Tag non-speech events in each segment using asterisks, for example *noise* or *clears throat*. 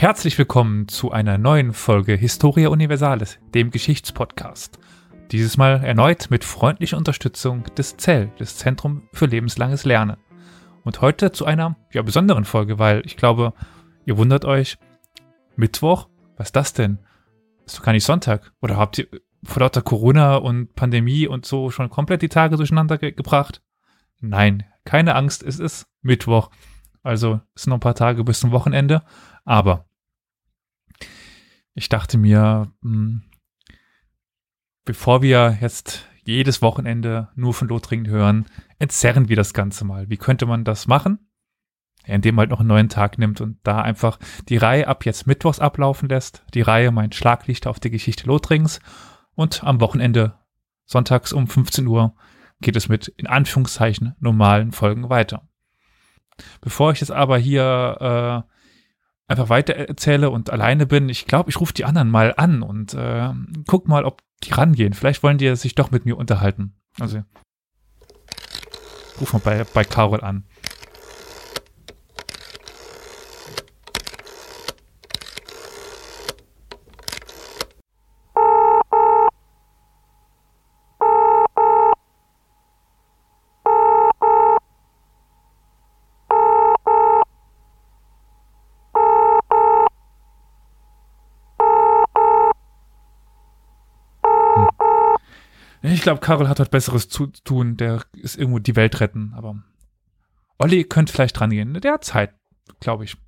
Herzlich willkommen zu einer neuen Folge Historia Universalis, dem Geschichtspodcast. Dieses Mal erneut mit freundlicher Unterstützung des ZEL, des Zentrum für lebenslanges Lernen. Und heute zu einer ja, besonderen Folge, weil ich glaube, ihr wundert euch, Mittwoch, was ist das denn? Ist doch gar nicht Sonntag. Oder habt ihr vor lauter Corona und Pandemie und so schon komplett die Tage durcheinander ge gebracht? Nein, keine Angst, es ist Mittwoch. Also es sind noch ein paar Tage bis zum Wochenende. Aber ich dachte mir, mh, hm, bevor wir jetzt jedes Wochenende nur von Lothringen hören, entzerren wir das Ganze mal. Wie könnte man das machen? indem man halt noch einen neuen Tag nimmt und da einfach die Reihe ab jetzt Mittwochs ablaufen lässt. Die Reihe mein Schlaglichter auf die Geschichte Lothrings. Und am Wochenende, sonntags um 15 Uhr, geht es mit in Anführungszeichen normalen Folgen weiter. Bevor ich jetzt aber hier äh, einfach weiter erzähle und alleine bin, ich glaube, ich rufe die anderen mal an und äh, guck mal, ob die rangehen. Vielleicht wollen die sich doch mit mir unterhalten. Also ruf mal bei, bei Carol an. Ich glaube, Karol hat heute Besseres zu tun. Der ist irgendwo die Welt retten. Aber Olli könnte vielleicht dran gehen. Der hat Zeit, glaube ich.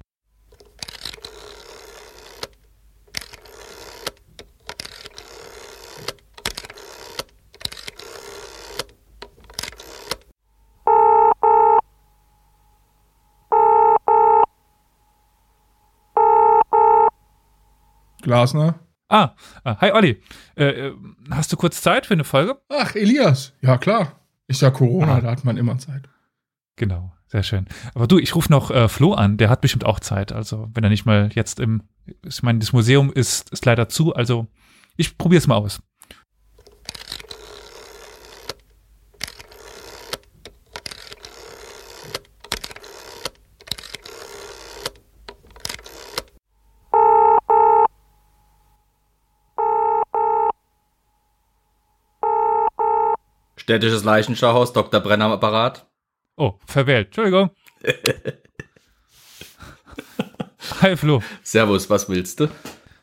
Glasner? Ah, ah, hi Olli. Äh, äh, hast du kurz Zeit für eine Folge? Ach, Elias. Ja, klar. Ist ja Corona, ah. da hat man immer Zeit. Genau, sehr schön. Aber du, ich rufe noch äh, Flo an, der hat bestimmt auch Zeit. Also, wenn er nicht mal jetzt im, ich meine, das Museum ist, ist leider zu, also ich probiere es mal aus. Städtisches Leichenschauhaus, Dr. Brenner am Apparat. Oh, verwählt. Entschuldigung. *laughs* Hi Flo. Servus, was willst du?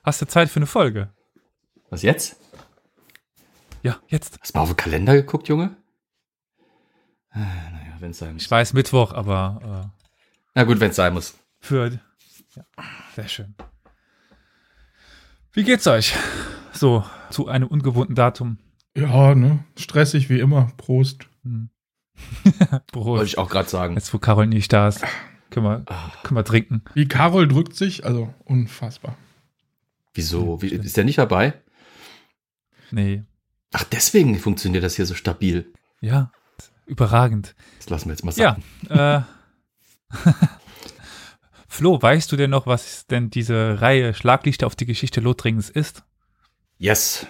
Hast du Zeit für eine Folge? Was jetzt? Ja, jetzt. Hast du mal auf den Kalender geguckt, Junge? Äh, naja, wenn es sein muss. Ich weiß Mittwoch, aber. Äh, Na gut, wenn es sein muss. Für. Ja, sehr schön. Wie geht's euch? So, zu einem ungewohnten Datum. Ja, ne? Stressig wie immer. Prost. Hm. *laughs* Prost. Wollte ich auch gerade sagen. Jetzt, wo Carol nicht da ist, können wir, können wir trinken. Wie Carol drückt sich, also unfassbar. Wieso? Wie, ist der nicht dabei? Nee. Ach, deswegen funktioniert das hier so stabil. Ja, überragend. Das lassen wir jetzt mal sagen. Ja, äh, *laughs* Flo, weißt du denn noch, was denn diese Reihe Schlaglichter auf die Geschichte Lothringens ist? Yes,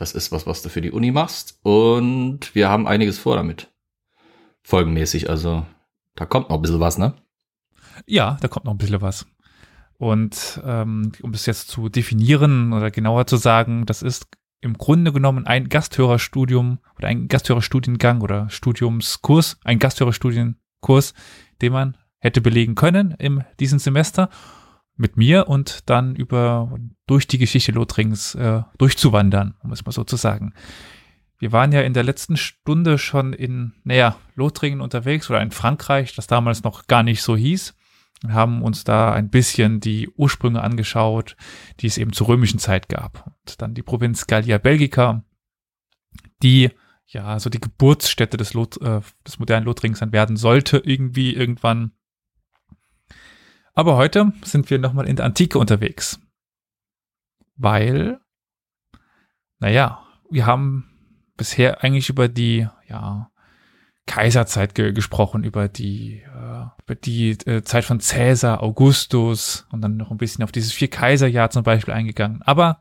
das ist was, was du für die Uni machst. Und wir haben einiges vor damit. Folgenmäßig. Also da kommt noch ein bisschen was, ne? Ja, da kommt noch ein bisschen was. Und ähm, um es jetzt zu definieren oder genauer zu sagen, das ist im Grunde genommen ein Gasthörerstudium oder ein Gasthörerstudiengang oder Studiumskurs, ein Gasthörerstudienkurs, den man hätte belegen können in diesem Semester mit mir und dann über durch die Geschichte Lothrings äh, durchzuwandern, um es mal so zu sagen. Wir waren ja in der letzten Stunde schon in, naja, Lothringen unterwegs oder in Frankreich, das damals noch gar nicht so hieß. Wir haben uns da ein bisschen die Ursprünge angeschaut, die es eben zur römischen Zeit gab. Und dann die Provinz Gallia Belgica, die ja so die Geburtsstätte des, Lot, äh, des modernen Lothrings dann werden sollte, irgendwie irgendwann. Aber heute sind wir nochmal in der Antike unterwegs. Weil, naja, wir haben bisher eigentlich über die, ja, Kaiserzeit ge gesprochen, über die, äh, über die äh, Zeit von Caesar, Augustus und dann noch ein bisschen auf dieses Vier-Kaiser-Jahr zum Beispiel eingegangen. Aber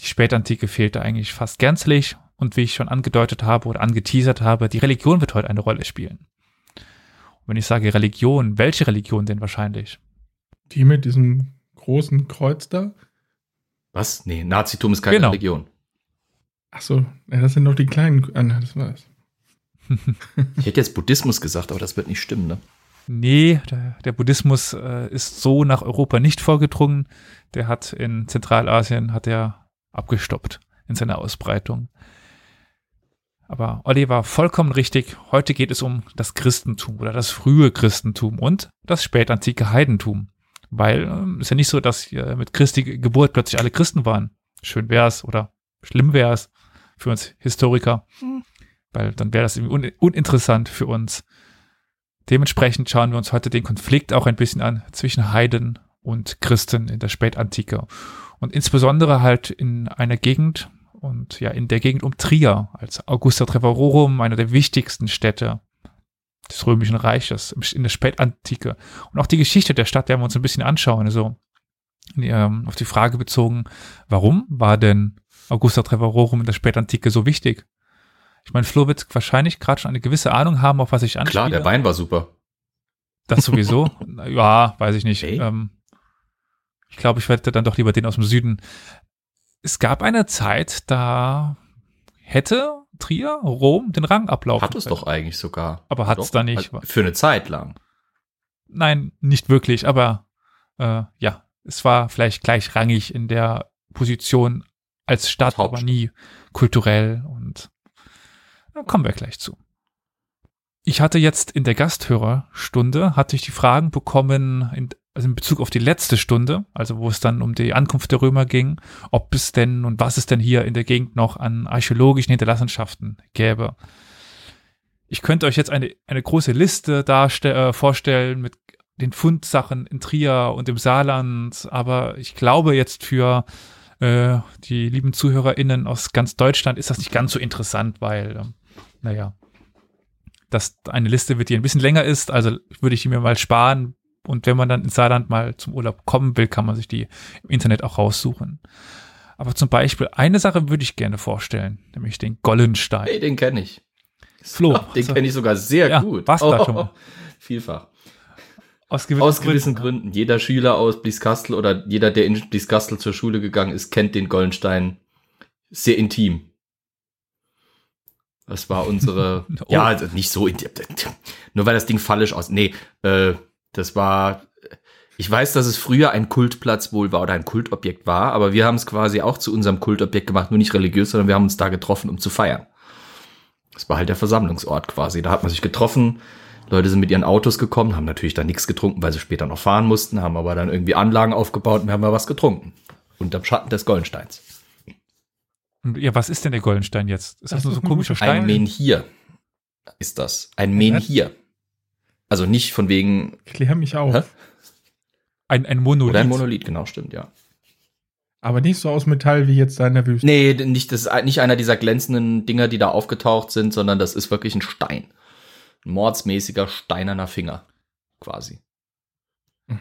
die Spätantike fehlte eigentlich fast gänzlich und wie ich schon angedeutet habe oder angeteasert habe, die Religion wird heute eine Rolle spielen. Wenn ich sage Religion, welche Religion denn wahrscheinlich? Die mit diesem großen Kreuz da? Was? Nee, Nazitum ist keine Genau. Religion. Ach so, ja, das sind noch die kleinen. Ah, nein, das war es. *laughs* Ich hätte jetzt Buddhismus gesagt, aber das wird nicht stimmen, ne? Nee, der, der Buddhismus äh, ist so nach Europa nicht vorgedrungen. Der hat in Zentralasien hat er abgestoppt in seiner Ausbreitung. Aber Olli war vollkommen richtig. Heute geht es um das Christentum oder das frühe Christentum und das spätantike Heidentum. Weil ähm, ist ja nicht so, dass äh, mit Christi Geburt plötzlich alle Christen waren. Schön wär's oder schlimm wär's für uns Historiker. Weil dann wäre das irgendwie un uninteressant für uns. Dementsprechend schauen wir uns heute den Konflikt auch ein bisschen an zwischen Heiden und Christen in der Spätantike. Und insbesondere halt in einer Gegend und ja, in der Gegend um Trier als Augusta Treverorum, einer der wichtigsten Städte des Römischen Reiches in der Spätantike. Und auch die Geschichte der Stadt werden wir uns ein bisschen anschauen. Also ähm, auf die Frage bezogen, warum war denn Augusta Treverorum in der Spätantike so wichtig? Ich meine, Flo wird wahrscheinlich gerade schon eine gewisse Ahnung haben, auf was ich anspiele. Klar, der Wein war super. Das sowieso. *laughs* ja, weiß ich nicht. Hey. Ähm, ich glaube, ich werde dann doch lieber den aus dem Süden. Es gab eine Zeit, da hätte Trier Rom den Rang ablaufen Hat es können. doch eigentlich sogar. Aber hat's Doch, da nicht. halt Für eine Zeit lang. Nein, nicht wirklich, aber äh, ja, es war vielleicht gleichrangig in der Position als Stadt, aber Hauptstadt. nie kulturell und da kommen wir gleich zu. Ich hatte jetzt in der Gasthörerstunde, hatte ich die Fragen bekommen, in, also in Bezug auf die letzte Stunde, also wo es dann um die Ankunft der Römer ging, ob es denn und was es denn hier in der Gegend noch an archäologischen Hinterlassenschaften gäbe. Ich könnte euch jetzt eine, eine große Liste äh, vorstellen mit den Fundsachen in Trier und im Saarland, aber ich glaube jetzt für äh, die lieben ZuhörerInnen aus ganz Deutschland ist das nicht ganz so interessant, weil, ähm, naja, das eine Liste wird, die ein bisschen länger ist, also würde ich die mir mal sparen und wenn man dann ins Saarland mal zum Urlaub kommen will, kann man sich die im Internet auch raussuchen. Aber zum Beispiel eine Sache würde ich gerne vorstellen, nämlich den Gollenstein. Hey, den kenne ich. Flo, *laughs* Den so. kenne ich sogar sehr Ja, gut. warst du da schon mal? *laughs* Vielfach. Aus gewissen, Aus gewissen Gründen. Gründen. Jeder Schüler aus Blieskastel oder jeder, der in Blieskastel zur Schule gegangen ist, kennt den Gollenstein sehr intim. Das war unsere, *laughs* Oh. ja, also nicht so intim, nur weil das Ding fallisch aus, nee, äh, das war, ich weiß, dass es früher ein Kultplatz wohl war oder ein Kultobjekt war, aber wir haben es quasi auch zu unserem Kultobjekt gemacht, nur nicht religiös, sondern wir haben uns da getroffen, um zu feiern. Das war halt der Versammlungsort quasi. Da hat man sich getroffen. Leute sind mit ihren Autos gekommen, haben natürlich dann nichts getrunken, weil sie später noch fahren mussten, haben aber dann irgendwie Anlagen aufgebaut und wir haben mal was getrunken. Unterm Schatten des Goldensteins. Und ja, was ist denn der Goldenstein jetzt? Ist das, Das nur so *laughs* ein komischer gute Ein Stein? Menhir ist das. Ein Menhir. Also nicht von wegen, Klär mich auf. Hä? Ein, ein Monolith. oder ein Monolith, genau, stimmt, ja. Aber nicht so aus Metall wie jetzt da in der Wüste. Nee, nicht, das ist nicht einer dieser glänzenden Dinger, die da aufgetaucht sind, sondern das ist wirklich ein Stein. Ein mordsmäßiger steinerner Finger. Quasi.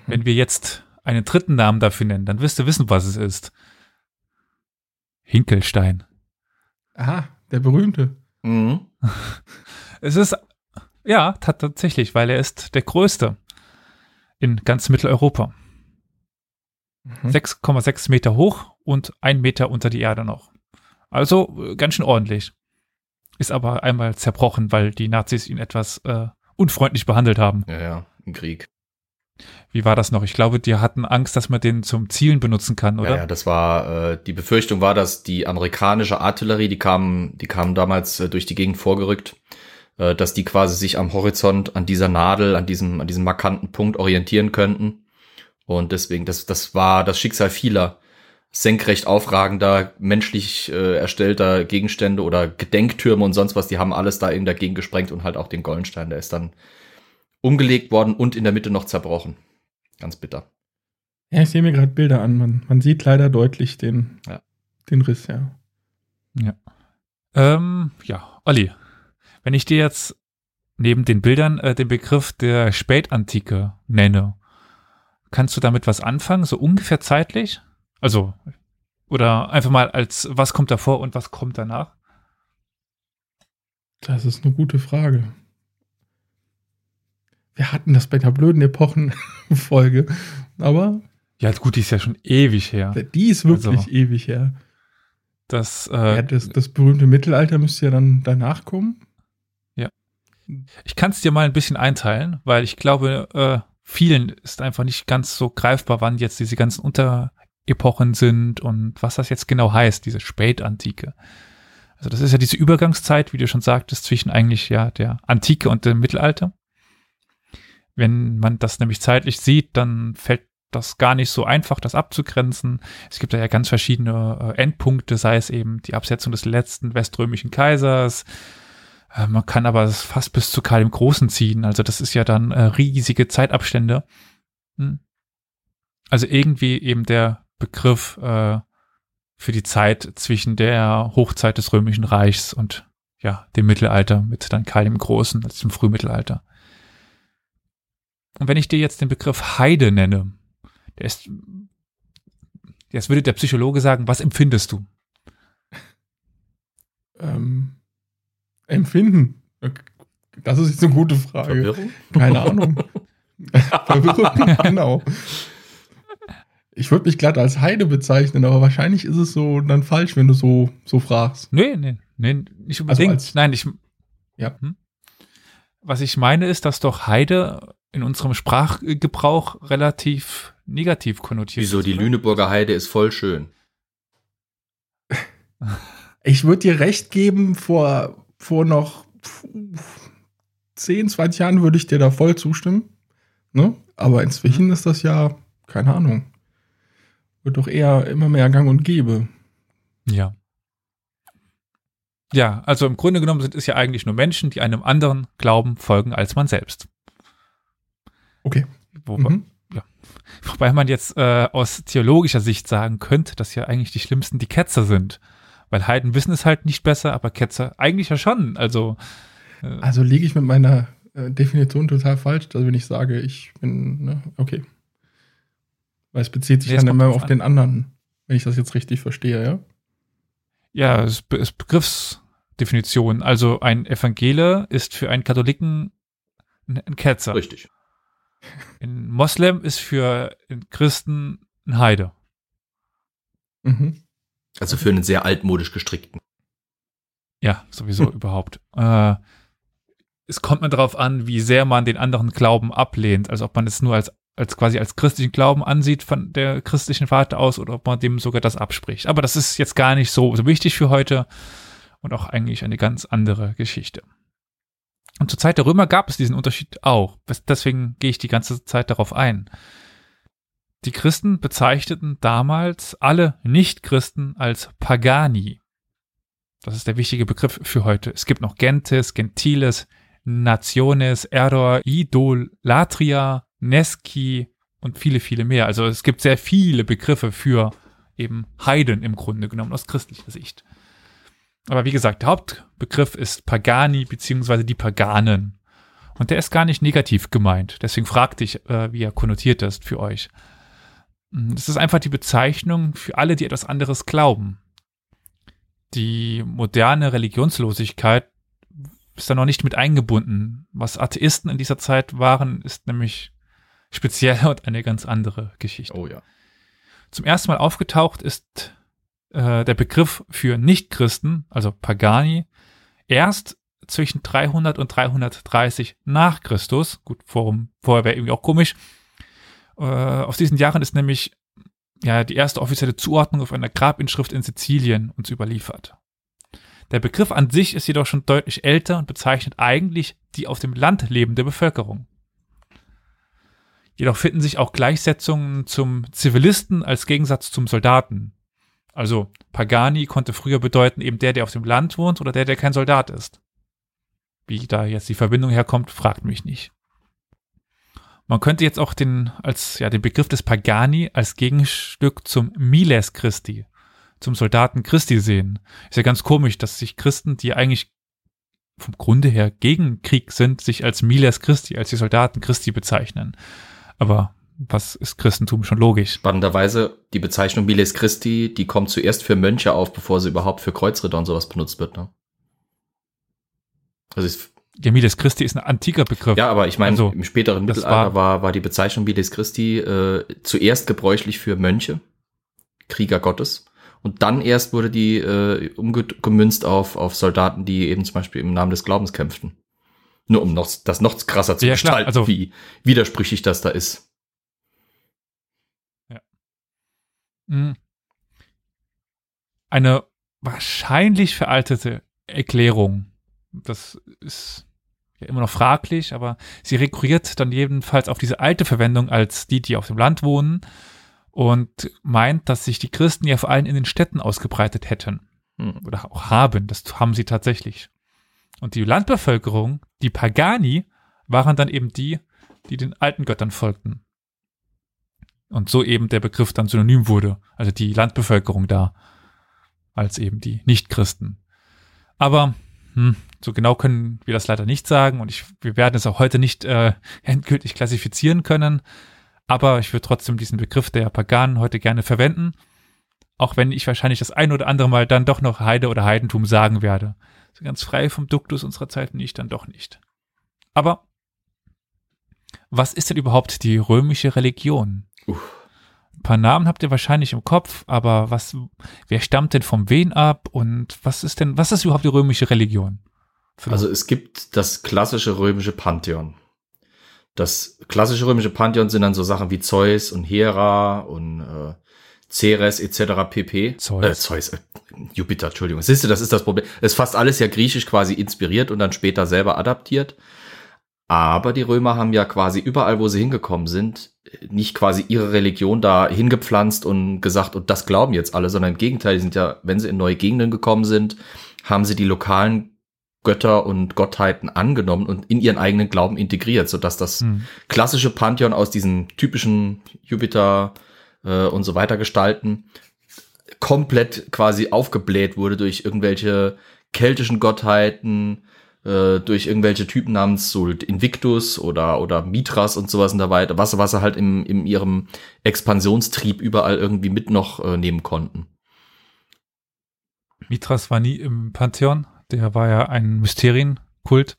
Wenn wir jetzt einen dritten Namen dafür nennen, dann wirst du wissen, was es ist. Hinkelstein. Aha, der berühmte. Mhm. *laughs* Es ist, ja, ta- tatsächlich, weil er ist der größte in ganz Mitteleuropa. Mhm. 6,6 Meter hoch und ein Meter unter die Erde noch. Also äh, ganz schön ordentlich. Ist aber einmal zerbrochen, weil die Nazis ihn etwas äh, unfreundlich behandelt haben. Ja, ja, im Krieg. Wie war das noch? Ich glaube, die hatten Angst, dass man den zum Zielen benutzen kann, oder? Ja, ja, das war, äh, die Befürchtung war, dass die amerikanische Artillerie, die kam, die kam damals äh, durch die Gegend vorgerückt, äh, dass die quasi sich am Horizont an dieser Nadel, an diesem, an diesem markanten Punkt orientieren könnten. Und deswegen, das, das war das Schicksal vieler senkrecht aufragender, menschlich äh, erstellter Gegenstände oder Gedenktürme und sonst was, die haben alles da eben dagegen gesprengt und halt auch den Goldenstein, der ist dann umgelegt worden und in der Mitte noch zerbrochen. Ganz bitter. Ja, ich sehe mir gerade Bilder an. Man, man sieht leider deutlich den, Ja. den Riss, ja. Ähm, ja, Olli, wenn ich dir jetzt neben den Bildern äh, den Begriff der Spätantike nenne, kannst du damit was anfangen, so ungefähr zeitlich? Also, oder einfach mal als, was kommt davor und was kommt danach? Das ist eine gute Frage. Wir hatten das bei der blöden Epochen-Folge, aber Ja, gut, die ist ja schon ewig her. Die ist wirklich Also- ewig her. Das, äh, ja, das, das berühmte Mittelalter müsste ja dann danach kommen. Ich kann es dir mal ein bisschen einteilen, weil ich glaube, äh, vielen ist einfach nicht ganz so greifbar, wann jetzt diese ganzen Unterepochen sind und was das jetzt genau heißt, diese Spätantike. Also das ist ja diese Übergangszeit, wie du schon sagtest, zwischen eigentlich ja der Antike und dem Mittelalter. Wenn man das nämlich zeitlich sieht, dann fällt das gar nicht so einfach, das abzugrenzen. Es gibt da ja ganz verschiedene äh, Endpunkte, sei es eben die Absetzung des letzten weströmischen Kaisers, Man kann aber es fast bis zu Karl dem Großen ziehen. Also das ist ja dann äh, riesige Zeitabstände. Hm. Also irgendwie eben der Begriff äh, für die Zeit zwischen der Hochzeit des Römischen Reichs und ja dem Mittelalter mit dann Karl dem Großen, also dem Frühmittelalter. Und wenn ich dir jetzt den Begriff Heide nenne, der ist, jetzt würde der Psychologe sagen, was empfindest du? Ähm, empfinden. Das ist jetzt eine gute Frage. Verwirrung? Keine Ahnung. *laughs* Verwirrung, genau. Ich würde mich glatt als Heide bezeichnen, aber wahrscheinlich ist es so dann falsch, wenn du so, so fragst. Nee, nee, nee, nicht unbedingt. als- Nein, ich. Ja. Hm? Was ich meine ist, dass doch Heide in unserem Sprachgebrauch relativ negativ konnotiert Wieso, ist. die oder? Lüneburger Heide ist voll schön. Ich würde dir recht geben, vor, vor noch 10, 20 Jahren würde ich dir da voll zustimmen. Ne? Aber inzwischen ist das ja, keine Ahnung, wird doch eher immer mehr gang und gäbe. Ja. Ja, also im Grunde genommen sind es ja eigentlich nur Menschen, die einem anderen Glauben folgen als man selbst. Okay. Wobei, Mhm. wobei man jetzt äh, aus theologischer Sicht sagen könnte, dass ja eigentlich die Schlimmsten die Ketzer sind. Weil Heiden wissen es halt nicht besser, aber Ketzer eigentlich ja schon. Also äh, Also liege ich mit meiner äh, Definition total falsch, also wenn ich sage, ich bin, ne, okay. Weil es bezieht sich Nee, dann immer auf den anderen, wenn ich das jetzt richtig verstehe, ja? Ja, es ist Begriffsdefinition. Also ein Evangele ist für einen Katholiken ein, ein Ketzer. Richtig. Ein Moslem ist für einen Christen ein Heide. Mhm. Also für einen sehr altmodisch gestrickten. Ja, sowieso *laughs* überhaupt. Äh, es kommt mir darauf an, wie sehr man den anderen Glauben ablehnt. Also ob man es nur als, als quasi als christlichen Glauben ansieht von der christlichen Warte aus oder ob man dem sogar das abspricht. Aber das ist jetzt gar nicht so, so wichtig für heute und auch eigentlich eine ganz andere Geschichte. Und zur Zeit der Römer gab es diesen Unterschied auch. Deswegen gehe ich die ganze Zeit darauf ein. Die Christen bezeichneten damals alle Nicht-Christen als Pagani. Das ist der wichtige Begriff für heute. Es gibt noch Gentes, Gentiles, Nationes, Error, Idolatria, Nesci und viele, viele mehr. Also es gibt sehr viele Begriffe für eben Heiden im Grunde genommen aus christlicher Sicht. Aber wie gesagt, der Hauptbegriff ist Pagani beziehungsweise die Paganen. Und der ist gar nicht negativ gemeint. Deswegen fragte ich, äh, wie er konnotiert ist für euch. Mm, Es ist einfach die Bezeichnung für alle, die etwas anderes glauben. Die moderne Religionslosigkeit ist da noch nicht mit eingebunden. Was Atheisten in dieser Zeit waren, ist nämlich speziell *laughs* und eine ganz andere Geschichte. Oh ja. Zum ersten Mal aufgetaucht ist äh, der Begriff für Nichtchristen, also Pagani, erst zwischen 300 und 330 nach Christus. Gut, vor, vorher wäre irgendwie auch komisch. Äh, aus diesen Jahren ist nämlich ja die erste offizielle Zuordnung auf einer Grabinschrift in Sizilien uns überliefert. Der Begriff an sich ist jedoch schon deutlich älter und bezeichnet eigentlich die auf dem Land lebende Bevölkerung. Jedoch finden sich auch Gleichsetzungen zum Zivilisten als Gegensatz zum Soldaten. Also Pagani konnte früher bedeuten eben der, der auf dem Land wohnt oder der, der kein Soldat ist. Wie da jetzt die Verbindung herkommt, fragt mich nicht. Man könnte jetzt auch den, als, ja, den Begriff des Pagani als Gegenstück zum Miles Christi, zum Soldaten Christi sehen. Ist ja ganz komisch, dass sich Christen, die eigentlich vom Grunde her gegen Krieg sind, sich als Miles Christi, als die Soldaten Christi bezeichnen. Aber was ist Christentum schon logisch? Spannenderweise, die Bezeichnung Miles Christi, die kommt zuerst für Mönche auf, bevor sie überhaupt für Kreuzritter und sowas benutzt wird. Ne? Also es Ja, Miles Christi ist ein antiker Begriff. Ja, aber ich meine, Also, im späteren Mittelalter war- war, war die Bezeichnung Miles Christi äh, zuerst gebräuchlich für Mönche, Krieger Gottes. Und dann erst wurde die äh, umgemünzt auf, auf Soldaten, die eben zum Beispiel im Namen des Glaubens kämpften. Nur um noch, das noch krasser zu Ja, gestalten, also- wie widersprüchlich das da ist. Mhm. Eine wahrscheinlich veraltete Erklärung. Das ist ja immer noch fraglich, aber sie rekurriert dann jedenfalls auf diese alte Verwendung als die, die auf dem Land wohnen und meint, dass sich die Christen ja vor allem in den Städten ausgebreitet hätten Hm. oder auch haben. Das haben sie tatsächlich. Und die Landbevölkerung, die Pagani, waren dann eben die, die den alten Göttern folgten. Und so eben der Begriff dann synonym wurde. Also die Landbevölkerung da, als eben die Nichtchristen. Aber hm, so genau können wir das leider nicht sagen und ich, wir werden es auch heute nicht äh, *laughs* endgültig klassifizieren können. Aber ich würde trotzdem diesen Begriff der Paganen heute gerne verwenden. Auch wenn ich wahrscheinlich das ein oder andere Mal dann doch noch Heide oder Heidentum sagen werde. So ganz frei vom Duktus unserer Zeit bin ich dann doch nicht. Aber was ist denn überhaupt die römische Religion? Uff. Ein paar Namen habt ihr wahrscheinlich im Kopf, aber was, wer stammt denn vom wen ab und was ist denn, was ist überhaupt die römische Religion? Also es gibt das klassische römische Pantheon. Das klassische römische Pantheon sind dann so Sachen wie Zeus und Hera und äh, Ceres etc. pp. Zeus. Äh, Zeus, äh, Jupiter, Entschuldigung. Siehst du, das ist das Problem. Es ist fast alles ja griechisch quasi inspiriert und dann später selber adaptiert. Aber die Römer haben ja quasi überall, wo sie hingekommen sind, nicht quasi ihre Religion da hingepflanzt und gesagt, und das glauben jetzt alle, sondern im Gegenteil, die sind ja, wenn sie in neue Gegenden gekommen sind, haben sie die lokalen Götter und Gottheiten angenommen und in ihren eigenen Glauben integriert, sodass das Hm. klassische Pantheon aus diesen typischen Jupiter äh, und so weiter Gestalten komplett quasi aufgebläht wurde durch irgendwelche keltischen Gottheiten, äh, durch irgendwelche Typen namens so Invictus oder, oder Mithras und sowas und da weiter, was, was sie halt im, in ihrem Expansionstrieb überall irgendwie mit noch äh, nehmen konnten. Mithras war nie im Pantheon, der war ja ein Mysterienkult.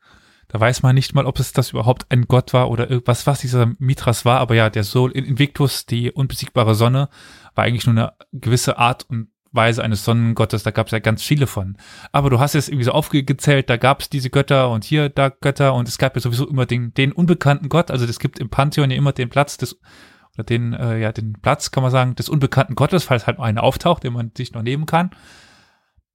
Da weiß man nicht mal, ob es das überhaupt ein Gott war oder irgendwas, was dieser Mithras war. Aber ja, der Sol Invictus, die unbesiegbare Sonne, war eigentlich nur eine gewisse Art und Weise eines Sonnengottes. Da gab es ja ganz viele von. Aber du hast es irgendwie so aufgezählt, da gab es diese Götter und hier da Götter und es gab ja sowieso immer den, den unbekannten Gott. Also es gibt im Pantheon ja immer den Platz des oder den, äh, ja, den Platz, kann man sagen, des unbekannten Gottes, falls halt mal einer auftaucht, den man sich noch nehmen kann.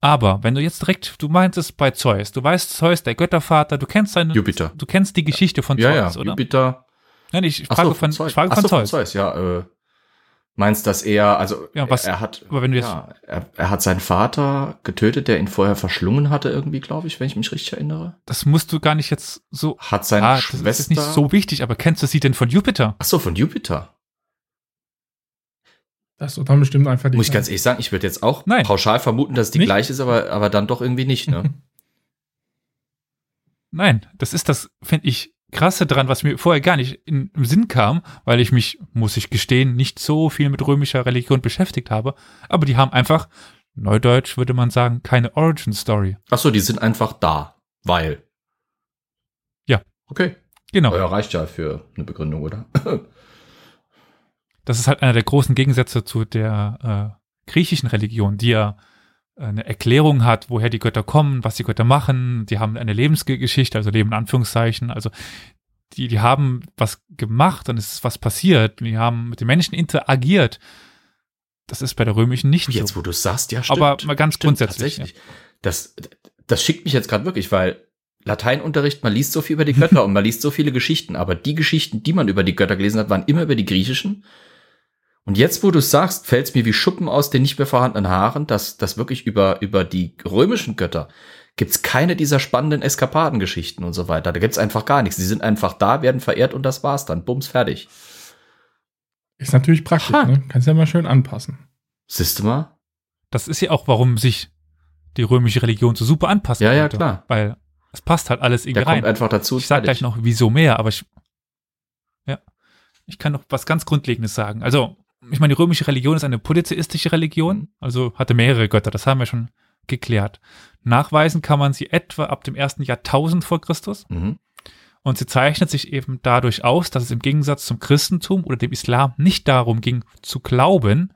Aber wenn du jetzt direkt, du meinst es bei Zeus, du weißt Zeus, der Göttervater, du kennst seine, Jupiter. du kennst die Geschichte von Ja, Zeus, ja, oder? Jupiter. Nein, ich frage so, von, Zeus. ich frage von so, Zeus. ja, äh, meinst, dass er, also Ja, was- er hat, aber wenn du jetzt- ja, er, er hat seinen Vater getötet, der ihn vorher verschlungen hatte, irgendwie, glaube ich, wenn ich mich richtig erinnere. Das musst du gar nicht jetzt so, Hat seine ah, das Schwester. ist nicht so wichtig, aber kennst du sie denn von Jupiter? Ach so, von Jupiter. Das ist dann bestimmt einfach die Muss ich ganz ehrlich sagen, ich würde jetzt auch Nein. pauschal vermuten, dass es die Nicht? gleiche ist, aber, aber dann doch irgendwie nicht, ne? *laughs* Nein, das ist das, finde ich, krasse dran, was mir vorher gar nicht in, im Sinn kam, weil ich mich, muss ich gestehen, nicht so viel mit römischer Religion beschäftigt habe. Aber die haben einfach, neudeutsch würde man sagen, keine Origin Story. Ach so, die sind einfach da, weil. Ja. Okay. Genau. Ja, reicht ja für eine Begründung, oder? Das ist halt einer der großen Gegensätze zu der äh, griechischen Religion, die ja eine Erklärung hat, woher die Götter kommen, was die Götter machen. Die haben eine Lebensgeschichte, also Leben in Anführungszeichen. Also die, die haben was gemacht und es ist was passiert. Die haben mit den Menschen interagiert. Das ist bei der römischen nicht Jetzt, so. wo du es sagst, ja, stimmt. Aber mal ganz stimmt, grundsätzlich, Tatsächlich. Das, das schickt mich jetzt gerade wirklich, weil Lateinunterricht, man liest so viel über die *laughs* Götter und man liest so viele Geschichten, aber die Geschichten, die man über die Götter gelesen hat, waren immer über die griechischen. Und jetzt, wo du sagst, fällt es mir wie Schuppen aus den nicht mehr vorhandenen Haaren, dass das wirklich über, über die römischen Götter gibt's keine dieser spannenden Eskapadengeschichten und so weiter. Da gibt's einfach gar nichts. Die sind einfach da, werden verehrt und das war's dann. Bums, fertig. Ist natürlich praktisch, Ha. ne? Kannst ja mal schön anpassen. Siehst du mal? Das ist ja auch, warum sich die römische Religion so super anpassen Ja, ja, klar. Weil es passt halt alles Der irgendwie kommt rein. einfach dazu. Ich sag fertig. gleich noch, wieso mehr, aber ich, ja, ich kann noch was ganz Grundlegendes sagen. Also, ich meine, die römische Religion ist eine polytheistische Religion, also hatte mehrere Götter, das haben wir schon geklärt. Nachweisen kann man sie etwa ab dem ersten Jahrtausend vor Christus. Mhm. Und sie zeichnet sich eben dadurch aus, dass es im Gegensatz zum Christentum oder dem Islam nicht darum ging, zu glauben,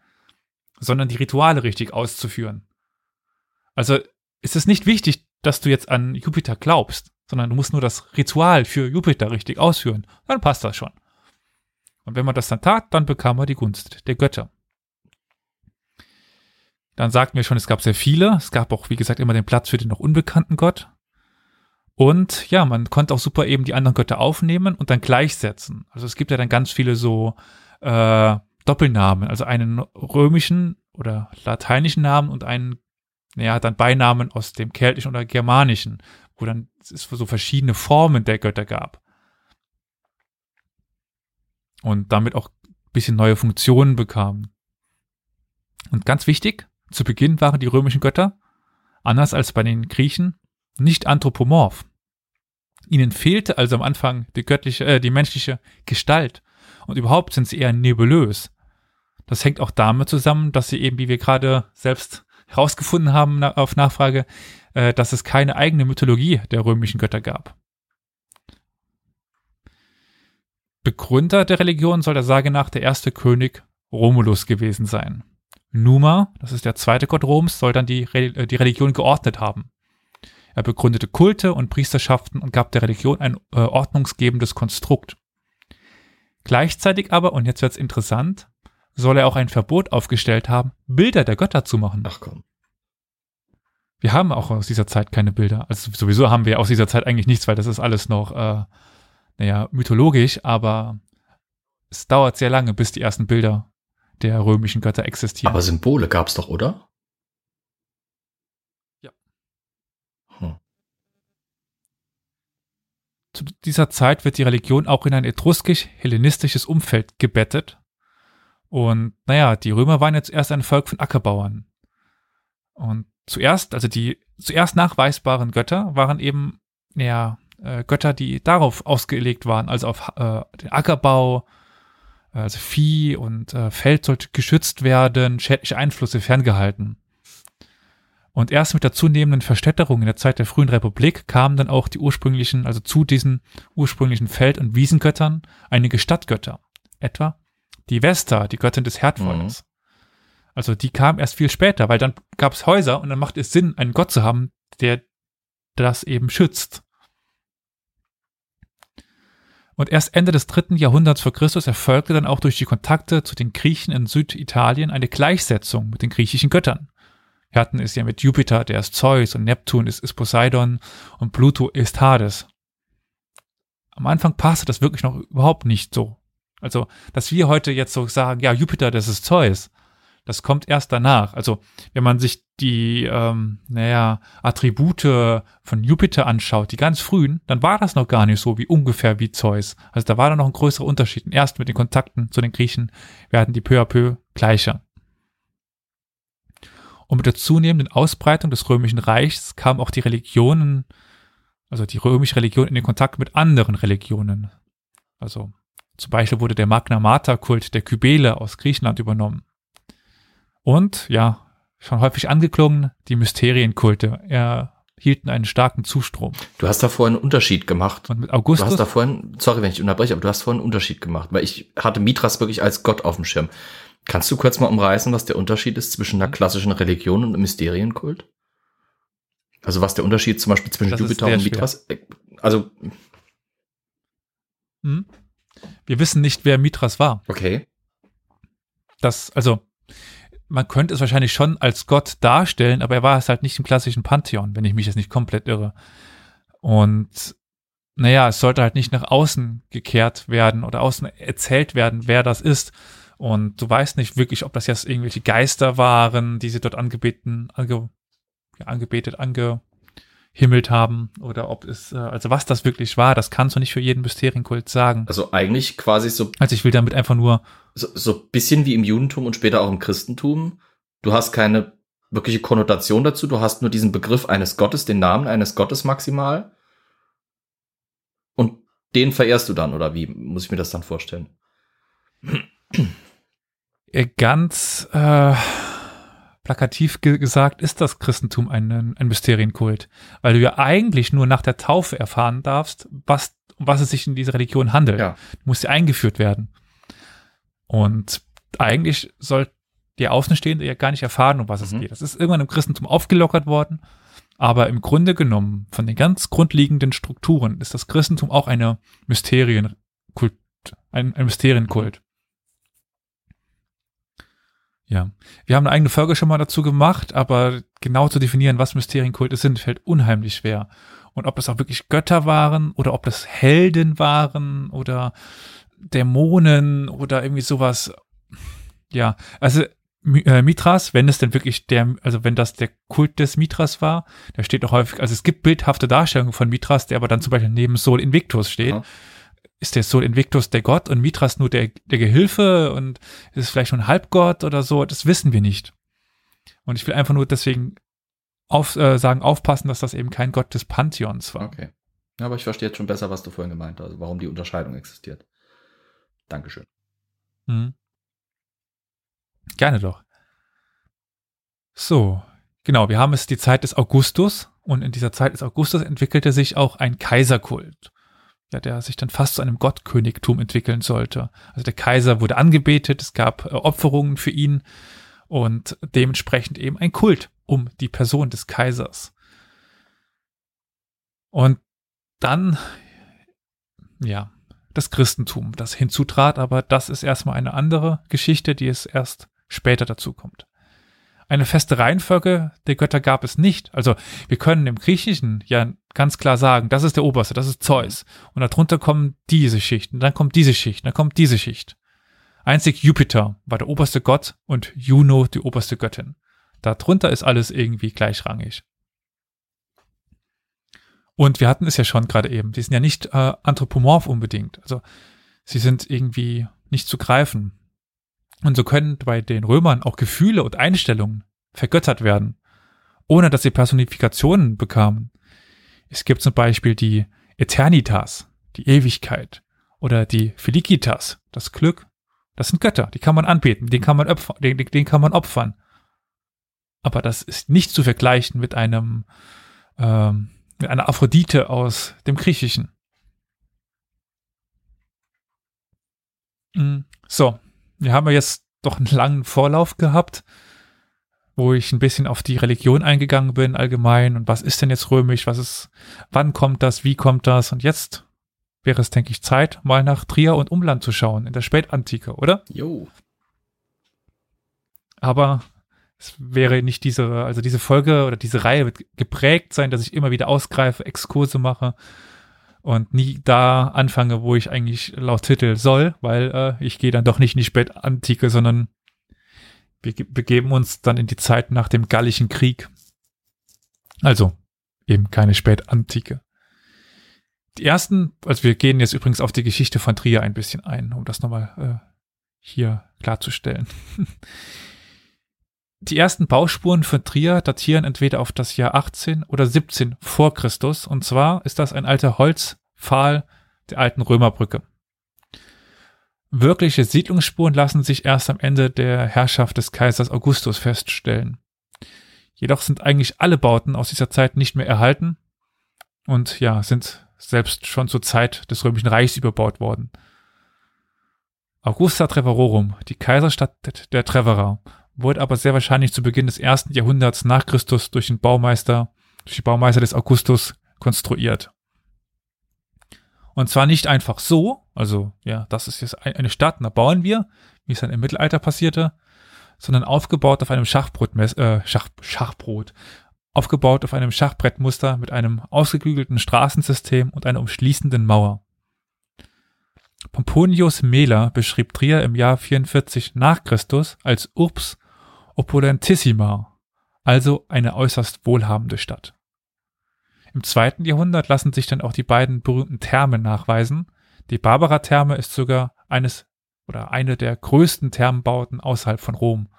sondern die Rituale richtig auszuführen. Also ist es nicht wichtig, dass du jetzt an Jupiter glaubst, sondern du musst nur das Ritual für Jupiter richtig ausführen. Dann passt das schon. Und wenn man das dann tat, dann bekam er die Gunst der Götter. Dann sagten wir schon, es gab sehr viele. Es gab auch, wie gesagt, immer den Platz für den noch unbekannten Gott. Und ja, man konnte auch super eben die anderen Götter aufnehmen und dann gleichsetzen. Also es gibt ja dann ganz viele so äh, Doppelnamen, also einen römischen oder lateinischen Namen und einen, ja, dann Beinamen aus dem keltischen oder germanischen, wo dann es so verschiedene Formen der Götter gab. Und damit auch bisschen neue Funktionen bekamen. Und ganz wichtig, zu Beginn waren die römischen Götter, anders als bei den Griechen, nicht anthropomorph. Ihnen fehlte also am Anfang die göttliche, äh, die menschliche Gestalt und überhaupt sind sie eher nebulös. Das hängt auch damit zusammen, dass sie eben, wie wir gerade selbst herausgefunden haben auf Nachfrage, äh, dass es keine eigene Mythologie der römischen Götter gab. Begründer der Religion soll der Sage nach der erste König Romulus gewesen sein. Numa, das ist der zweite Gott Roms, soll dann die, Re die Religion geordnet haben. Er begründete Kulte und Priesterschaften und gab der Religion ein äh, ordnungsgebendes Konstrukt. Gleichzeitig aber, und jetzt wird's interessant, soll er auch ein Verbot aufgestellt haben, Bilder der Götter zu machen. Ach komm. Wir haben auch aus dieser Zeit keine Bilder. Also sowieso haben wir aus dieser Zeit eigentlich nichts, weil das ist alles noch, äh, naja, mythologisch, aber es dauert sehr lange, bis die ersten Bilder der römischen Götter existieren. Aber Symbole gab's doch, oder? Ja. Hm. Zu dieser Zeit wird die Religion auch in ein etruskisch-hellenistisches Umfeld gebettet. Und naja, die Römer waren jetzt erst ein Volk von Ackerbauern. Und zuerst, also die zuerst nachweisbaren Götter waren eben ja äh, Götter, die darauf ausgelegt waren, also auf äh, den Ackerbau, also Vieh und äh, Feld sollte geschützt werden, schädliche Einflüsse ferngehalten. Und erst mit der zunehmenden Verstädterung in der Zeit der frühen Republik kamen dann auch die ursprünglichen, also zu diesen ursprünglichen Feld- und Wiesengöttern einige Stadtgötter. Etwa die Vesta, die Göttin des Herdfeuers. Also die kam erst viel später, weil dann gab es Häuser und dann macht es Sinn, einen Gott zu haben, der das eben schützt. Und erst Ende des dritten Jahrhunderts vor Christus erfolgte dann auch durch die Kontakte zu den Griechen in Süditalien eine Gleichsetzung mit den griechischen Göttern. Wir hatten es ja mit Jupiter, der ist Zeus und Neptun ist, ist Poseidon und Pluto ist Hades. Am Anfang passte das wirklich noch überhaupt nicht so. Also, dass wir heute jetzt so sagen, ja, Jupiter, das ist Zeus. Das kommt erst danach. Also, wenn man sich die, ähm, naja, Attribute von Jupiter anschaut, die ganz frühen, dann war das noch gar nicht so wie ungefähr wie Zeus. Also, da war da noch ein größerer Unterschied. Und erst mit den Kontakten zu den Griechen werden die peu à peu gleicher. Und mit der zunehmenden Ausbreitung des römischen Reichs kamen auch die Religionen, also die römische Religion in den Kontakt mit anderen Religionen. Also zum Beispiel wurde der Magna Mater Kult der Kybele aus Griechenland übernommen. Und, ja, schon häufig angeklungen, die Mysterienkulte erhielten einen starken Zustrom. Du hast da vorhin einen Unterschied gemacht. Und mit Du Augustus, hast da vorhin, sorry, wenn ich unterbreche, aber du hast vorhin einen Unterschied gemacht, weil ich hatte Mithras wirklich als Gott auf dem Schirm. Kannst du kurz mal umreißen, was der Unterschied ist zwischen einer klassischen Religion und einem Mysterienkult? Also was der Unterschied zum Beispiel zwischen Das Jupiter und schwer. Mithras? Äh, Also, hm? wir wissen nicht, wer Mithras war. okay. Das, also, man könnte es wahrscheinlich schon als Gott darstellen, aber er war es halt nicht im klassischen Pantheon, wenn ich mich jetzt nicht komplett irre. Und naja, es sollte halt nicht nach außen gekehrt werden oder außen erzählt werden, wer das ist. Und du weißt nicht wirklich, ob das jetzt irgendwelche Geister waren, die sie dort angebeten, ange, ja, angebetet, angehimmelt haben, oder ob es, äh, also was das wirklich war, das kannst du nicht für jeden Mysterienkult sagen. Also eigentlich quasi so, Also ich will damit einfach nur so, so bisschen wie im Judentum und später auch im Christentum. Du hast keine wirkliche Konnotation dazu, du hast nur diesen Begriff eines Gottes, den Namen eines Gottes maximal. Und den verehrst du dann, oder wie muss ich mir das dann vorstellen? Äh, ganz äh, plakativ ge gesagt, ist das Christentum ein, ein Mysterienkult. Weil du ja eigentlich nur nach der Taufe erfahren darfst, was, um was es sich in dieser Religion handelt. Ja. Du musst ja eingeführt werden. Und eigentlich soll der Außenstehende ja gar nicht erfahren, um was es Mhm. geht. Das ist irgendwann im Christentum aufgelockert worden. Aber im Grunde genommen, von den ganz grundlegenden Strukturen, ist das Christentum auch eine Mysterienkult, ein, ein Mysterienkult. Ja. Wir haben eine eigene Folge schon mal dazu gemacht, aber genau zu definieren, was Mysterienkulte sind, fällt unheimlich schwer. Und ob das auch wirklich Götter waren oder ob das Helden waren oder Dämonen oder irgendwie sowas. Ja, also äh, Mithras, wenn es denn wirklich der, also wenn das der Kult des Mithras war, da steht auch häufig, also es gibt bildhafte Darstellungen von Mithras, der aber dann zum Beispiel neben Sol Invictus steht. Ja. Ist der Sol Invictus der Gott und Mithras nur der, der Gehilfe und ist es vielleicht nur ein Halbgott oder so? Das wissen wir nicht. Und ich will einfach nur deswegen auf, äh, sagen, aufpassen, dass das eben kein Gott des Pantheons war. Okay. Ja, aber ich verstehe jetzt schon besser, was du vorhin gemeint hast, also warum die Unterscheidung existiert. Dankeschön. Mhm. Gerne doch. So, genau, wir haben es die Zeit des Augustus und in dieser Zeit des Augustus entwickelte sich auch ein Kaiserkult, ja, der sich dann fast zu einem Gottkönigtum entwickeln sollte. Also der Kaiser wurde angebetet, es gab äh, Opferungen für ihn und dementsprechend eben ein Kult um die Person des Kaisers. Und dann, ja, das Christentum, das hinzutrat, aber das ist erstmal eine andere Geschichte, die es erst später dazu kommt. Eine feste Reihenfolge der Götter gab es nicht. Also wir können im Griechischen ja ganz klar sagen, das ist der Oberste, das ist Zeus. Und darunter kommen diese Schichten, dann kommt diese Schicht, dann kommt diese Schicht. Einzig Jupiter war der oberste Gott und Juno die oberste Göttin. Darunter ist alles irgendwie gleichrangig. Und wir hatten es ja schon gerade eben, die sind ja nicht äh, anthropomorph unbedingt. Also sie sind irgendwie nicht zu greifen. Und so können bei den Römern auch Gefühle und Einstellungen vergöttert werden, ohne dass sie Personifikationen bekamen. Es gibt zum Beispiel die Eternitas, die Ewigkeit, oder die Felicitas, das Glück. Das sind Götter, die kann man anbeten, den kann man opfern, den, den kann man opfern. Aber das ist nicht zu vergleichen mit einem ähm, mit einer Aphrodite aus dem Griechischen. Mm, So, wir haben ja jetzt doch einen langen Vorlauf gehabt, wo ich ein bisschen auf die Religion eingegangen bin allgemein und was ist denn jetzt römisch, was ist, wann kommt das, wie kommt das und jetzt wäre es, denke ich, Zeit, mal nach Trier und Umland zu schauen, in der Spätantike, oder? Jo. aber es wäre nicht diese, also diese Folge oder diese Reihe wird geprägt sein, dass ich immer wieder ausgreife, Exkurse mache und nie da anfange, wo ich eigentlich laut Titel soll, weil äh, ich gehe dann doch nicht in die Spätantike, sondern wir ge- begeben uns dann in die Zeit nach dem Gallischen Krieg. Also eben keine Spätantike. Die ersten, also wir gehen jetzt übrigens auf die Geschichte von Trier ein bisschen ein, um das nochmal äh, hier klarzustellen. *laughs* Die ersten Bauspuren für Trier datieren entweder auf das Jahr 18 oder 17 vor Christus. Und zwar ist das ein alter Holzpfahl der alten Römerbrücke. Wirkliche Siedlungsspuren lassen sich erst am Ende der Herrschaft des Kaisers Augustus feststellen. Jedoch sind eigentlich alle Bauten aus dieser Zeit nicht mehr erhalten und ja, sind selbst schon zur Zeit des Römischen Reichs überbaut worden. Augusta Treverorum, die Kaiserstadt der Treverer, wurde aber sehr wahrscheinlich zu Beginn des ersten Jahrhunderts nach Christus durch den Baumeister, durch die Baumeister des Augustus konstruiert. Und zwar nicht einfach so, also ja, das ist jetzt ein- eine Stadt, da bauen wir, wie es dann im Mittelalter passierte, sondern aufgebaut auf einem Schachbrot, äh, Schach, Schachbrot, aufgebaut auf einem Schachbrettmuster mit einem ausgeklügelten Straßensystem und einer umschließenden Mauer. Pomponius Mela beschrieb Trier im Jahr 44 nach Christus als Urbs opulentissima, also eine äußerst wohlhabende Stadt. Im zweiten Jahrhundert lassen sich dann auch die beiden berühmten Thermen nachweisen. Die Barbara-Therme ist sogar eines oder eine der größten Thermenbauten außerhalb von Rom.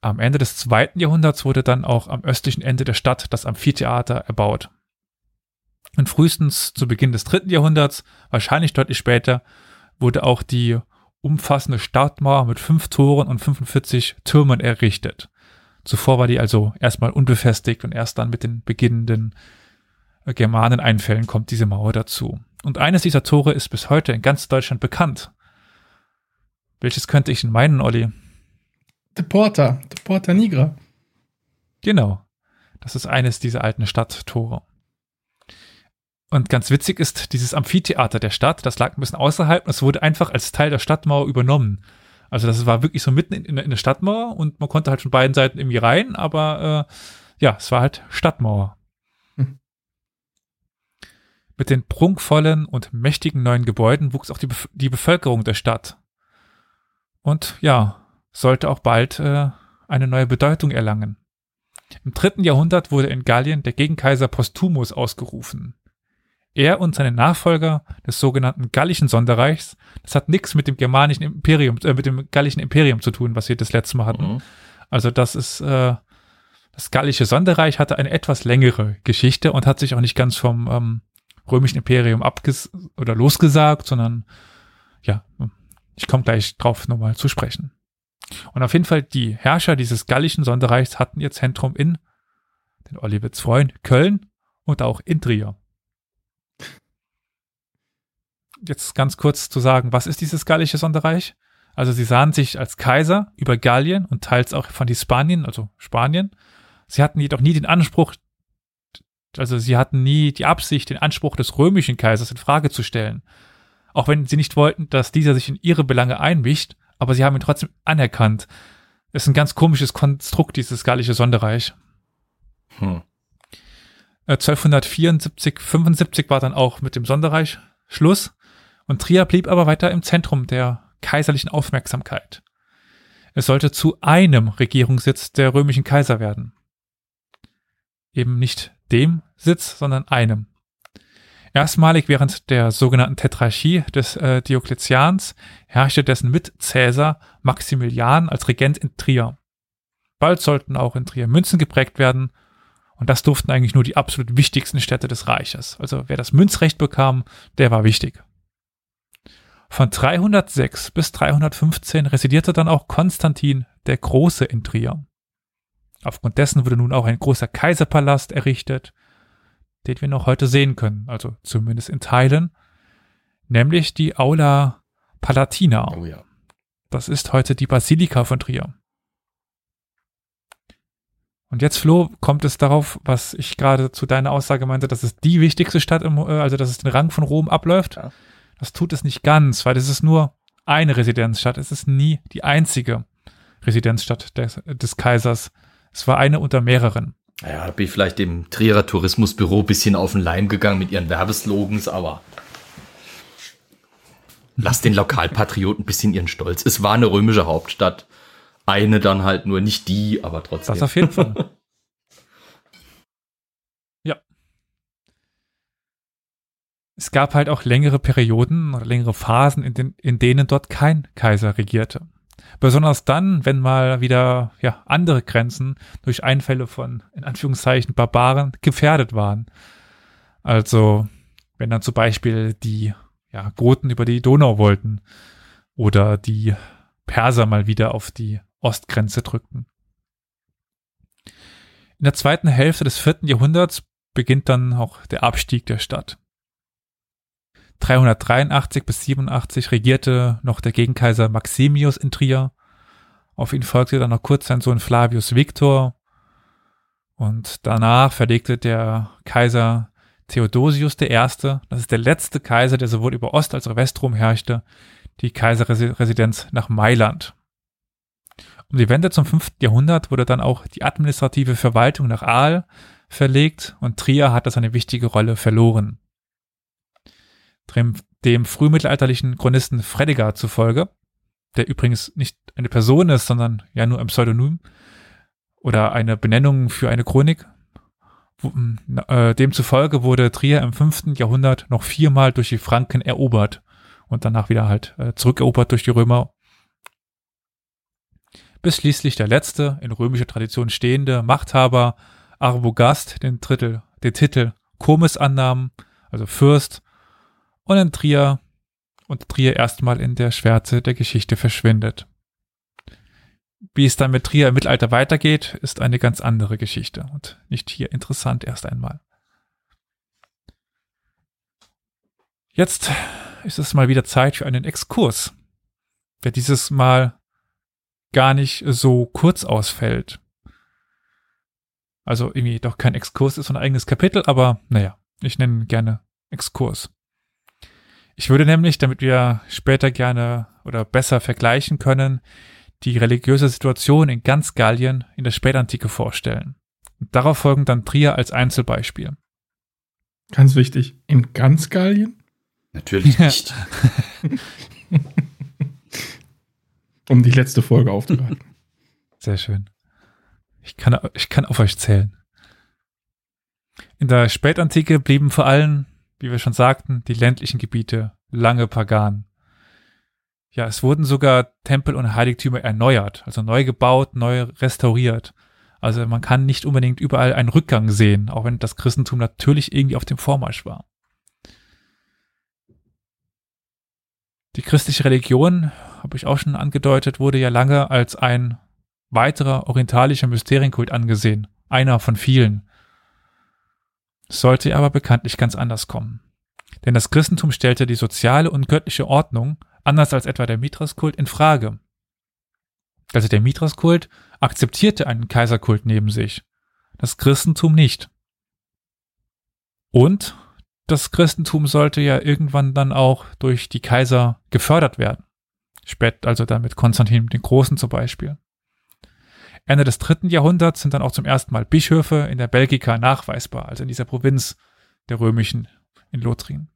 Am Ende des zweiten Jahrhunderts wurde dann auch am östlichen Ende der Stadt das Amphitheater erbaut. Und frühestens zu Beginn des dritten Jahrhunderts, wahrscheinlich deutlich später, wurde auch die umfassende Stadtmauer mit fünf Toren und 45 Türmen errichtet. Zuvor war die also erstmal unbefestigt und erst dann mit den beginnenden äh, Germaneneinfällen kommt diese Mauer dazu. Und eines dieser Tore ist bis heute in ganz Deutschland bekannt. Welches könnte ich denn meinen, Olli? De Porta, De Porta Nigra. Genau. Das ist eines dieser alten Stadttore. Und ganz witzig ist dieses Amphitheater der Stadt, das lag ein bisschen außerhalb und es wurde einfach als Teil der Stadtmauer übernommen. Also das war wirklich so mitten in, in der Stadtmauer und man konnte halt von beiden Seiten irgendwie rein, aber äh, ja, es war halt Stadtmauer. Hm. *laughs* Mit den prunkvollen und mächtigen neuen Gebäuden wuchs auch die, Bef die Bevölkerung der Stadt. Und ja, sollte auch bald äh, eine neue Bedeutung erlangen. Im dritten Jahrhundert wurde in Gallien der Gegenkaiser Postumus ausgerufen. Er und seine Nachfolger des sogenannten Gallischen Sonderreichs, das hat nichts mit dem germanischen Imperium, äh, mit dem Gallischen Imperium zu tun, was wir das letzte Mal hatten. Mhm. Also das ist, äh, das Gallische Sonderreich hatte eine etwas längere Geschichte und hat sich auch nicht ganz vom ähm, römischen Imperium abges oder losgesagt, sondern ja, ich komme gleich drauf nochmal zu sprechen. Und auf jeden Fall die Herrscher dieses Gallischen Sonderreichs hatten ihr Zentrum in den Olivets Freund Köln und auch in Trier jetzt ganz kurz zu sagen, was ist dieses gallische Sonderreich? Also sie sahen sich als Kaiser über Gallien und teils auch von Hispanien, also Spanien. Sie hatten jedoch nie den Anspruch, also sie hatten nie die Absicht, den Anspruch des römischen Kaisers in Frage zu stellen. Auch wenn sie nicht wollten, dass dieser sich in ihre Belange einmischt, aber sie haben ihn trotzdem anerkannt. Das ist ein ganz komisches Konstrukt, dieses gallische Sonderreich. Hm. 1274, äh, 75 war dann auch mit dem Sonderreich Schluss. Und Trier blieb aber weiter im Zentrum der kaiserlichen Aufmerksamkeit. Es sollte zu einem Regierungssitz der römischen Kaiser werden. Eben nicht dem Sitz, sondern einem. Erstmalig während der sogenannten Tetrarchie des äh, Diokletians herrschte dessen mit Cäsar Maximilian als Regent in Trier. Bald sollten auch in Trier Münzen geprägt werden und das durften eigentlich nur die absolut wichtigsten Städte des Reiches. Also wer das Münzrecht bekam, der war wichtig. Von 306 bis 315 residierte dann auch Konstantin der Große in Trier. Aufgrund dessen wurde nun auch ein großer Kaiserpalast errichtet, den wir noch heute sehen können, also zumindest in Teilen, nämlich die Aula Palatina. Oh ja. Das ist heute die Basilika von Trier. Und jetzt, Flo, kommt es darauf, was ich gerade zu deiner Aussage meinte, dass es die wichtigste Stadt, im, äh, also dass es den Rang von Rom abläuft. Ja. Das tut es nicht ganz, weil es ist nur eine Residenzstadt. Es ist nie die einzige Residenzstadt des, des Kaisers. Es war eine unter mehreren. Ja, da bin ich vielleicht dem Trierer Tourismusbüro bisschen auf den Leim gegangen mit ihren Werbeslogans, aber lass den Lokalpatrioten ein bisschen ihren Stolz. Es war eine römische Hauptstadt. Eine dann halt nur, nicht die, aber trotzdem. Das auf jeden Fall. *laughs* es gab halt auch längere Perioden oder längere Phasen, in, den, in denen dort kein Kaiser regierte. Besonders dann, wenn mal wieder ja, andere Grenzen durch Einfälle von, in Anführungszeichen, Barbaren gefährdet waren. Also, wenn dann zum Beispiel die ja, Goten über die Donau wollten oder die Perser mal wieder auf die Ostgrenze drückten. In der zweiten Hälfte des vierten Jahrhunderts beginnt dann auch der Abstieg der Stadt. 383 bis 87 regierte noch der Gegenkaiser Maximius in Trier. Auf ihn folgte dann noch kurz sein Sohn Flavius Victor. Und danach verlegte der Kaiser Theodosius I., das ist der letzte Kaiser, der sowohl über Ost- als auch Westrom herrschte, die Kaiserresidenz nach Mailand. Um die Wende zum 5. Jahrhundert wurde dann auch die administrative Verwaltung nach Aal verlegt und Trier hatte seine wichtige Rolle verloren dem, dem frühmittelalterlichen Chronisten Fredegar zufolge, der übrigens nicht eine Person ist, sondern ja nur ein Pseudonym oder eine Benennung für eine Chronik. Äh, demzufolge wurde Trier im 5. Jahrhundert noch viermal durch die Franken erobert und danach wieder halt äh, zurückerobert durch die Römer. Bis schließlich der letzte in römischer Tradition stehende Machthaber Arbogast den, Drittel, den Titel Comes annahm, also Fürst und in Trier und Trier erstmal in der Schwärze der Geschichte verschwindet. Wie es dann mit Trier im Mittelalter weitergeht, ist eine ganz andere Geschichte und nicht hier interessant erst einmal. Jetzt ist es mal wieder Zeit für einen Exkurs, der dieses Mal gar nicht so kurz ausfällt. Also irgendwie doch kein Exkurs ist, sondern ein eigenes Kapitel, aber naja, ich nenne gerne Exkurs. Ich würde nämlich, damit wir später gerne oder besser vergleichen können, die religiöse Situation in ganz Gallien in der Spätantike vorstellen. Und darauf folgen dann Trier als Einzelbeispiel. Ganz wichtig, in ganz Gallien? Natürlich nicht. *laughs* um die letzte Folge aufzuhalten. *laughs* Sehr schön. Ich kann, ich kann auf euch zählen. In der Spätantike blieben vor allem, wie wir schon sagten, die ländlichen Gebiete lange pagan. Ja, es wurden sogar Tempel und Heiligtümer erneuert, also neu gebaut, neu restauriert. Also man kann nicht unbedingt überall einen Rückgang sehen, auch wenn das Christentum natürlich irgendwie auf dem Vormarsch war. Die christliche Religion, habe ich auch schon angedeutet, wurde ja lange als ein weiterer orientalischer Mysterienkult angesehen, einer von vielen. Sollte aber bekanntlich ganz anders kommen. Denn das Christentum stellte die soziale und göttliche Ordnung, anders als etwa der Mithraskult, in Frage. Also der Mithraskult akzeptierte einen Kaiserkult neben sich, das Christentum nicht. Und das Christentum sollte ja irgendwann dann auch durch die Kaiser gefördert werden. Spät, also dann mit Konstantin den Großen zum Beispiel. Ende des dritten Jahrhunderts sind dann auch zum ersten Mal Bischöfe in der Belgica nachweisbar, also in dieser Provinz der römischen in Lothringen.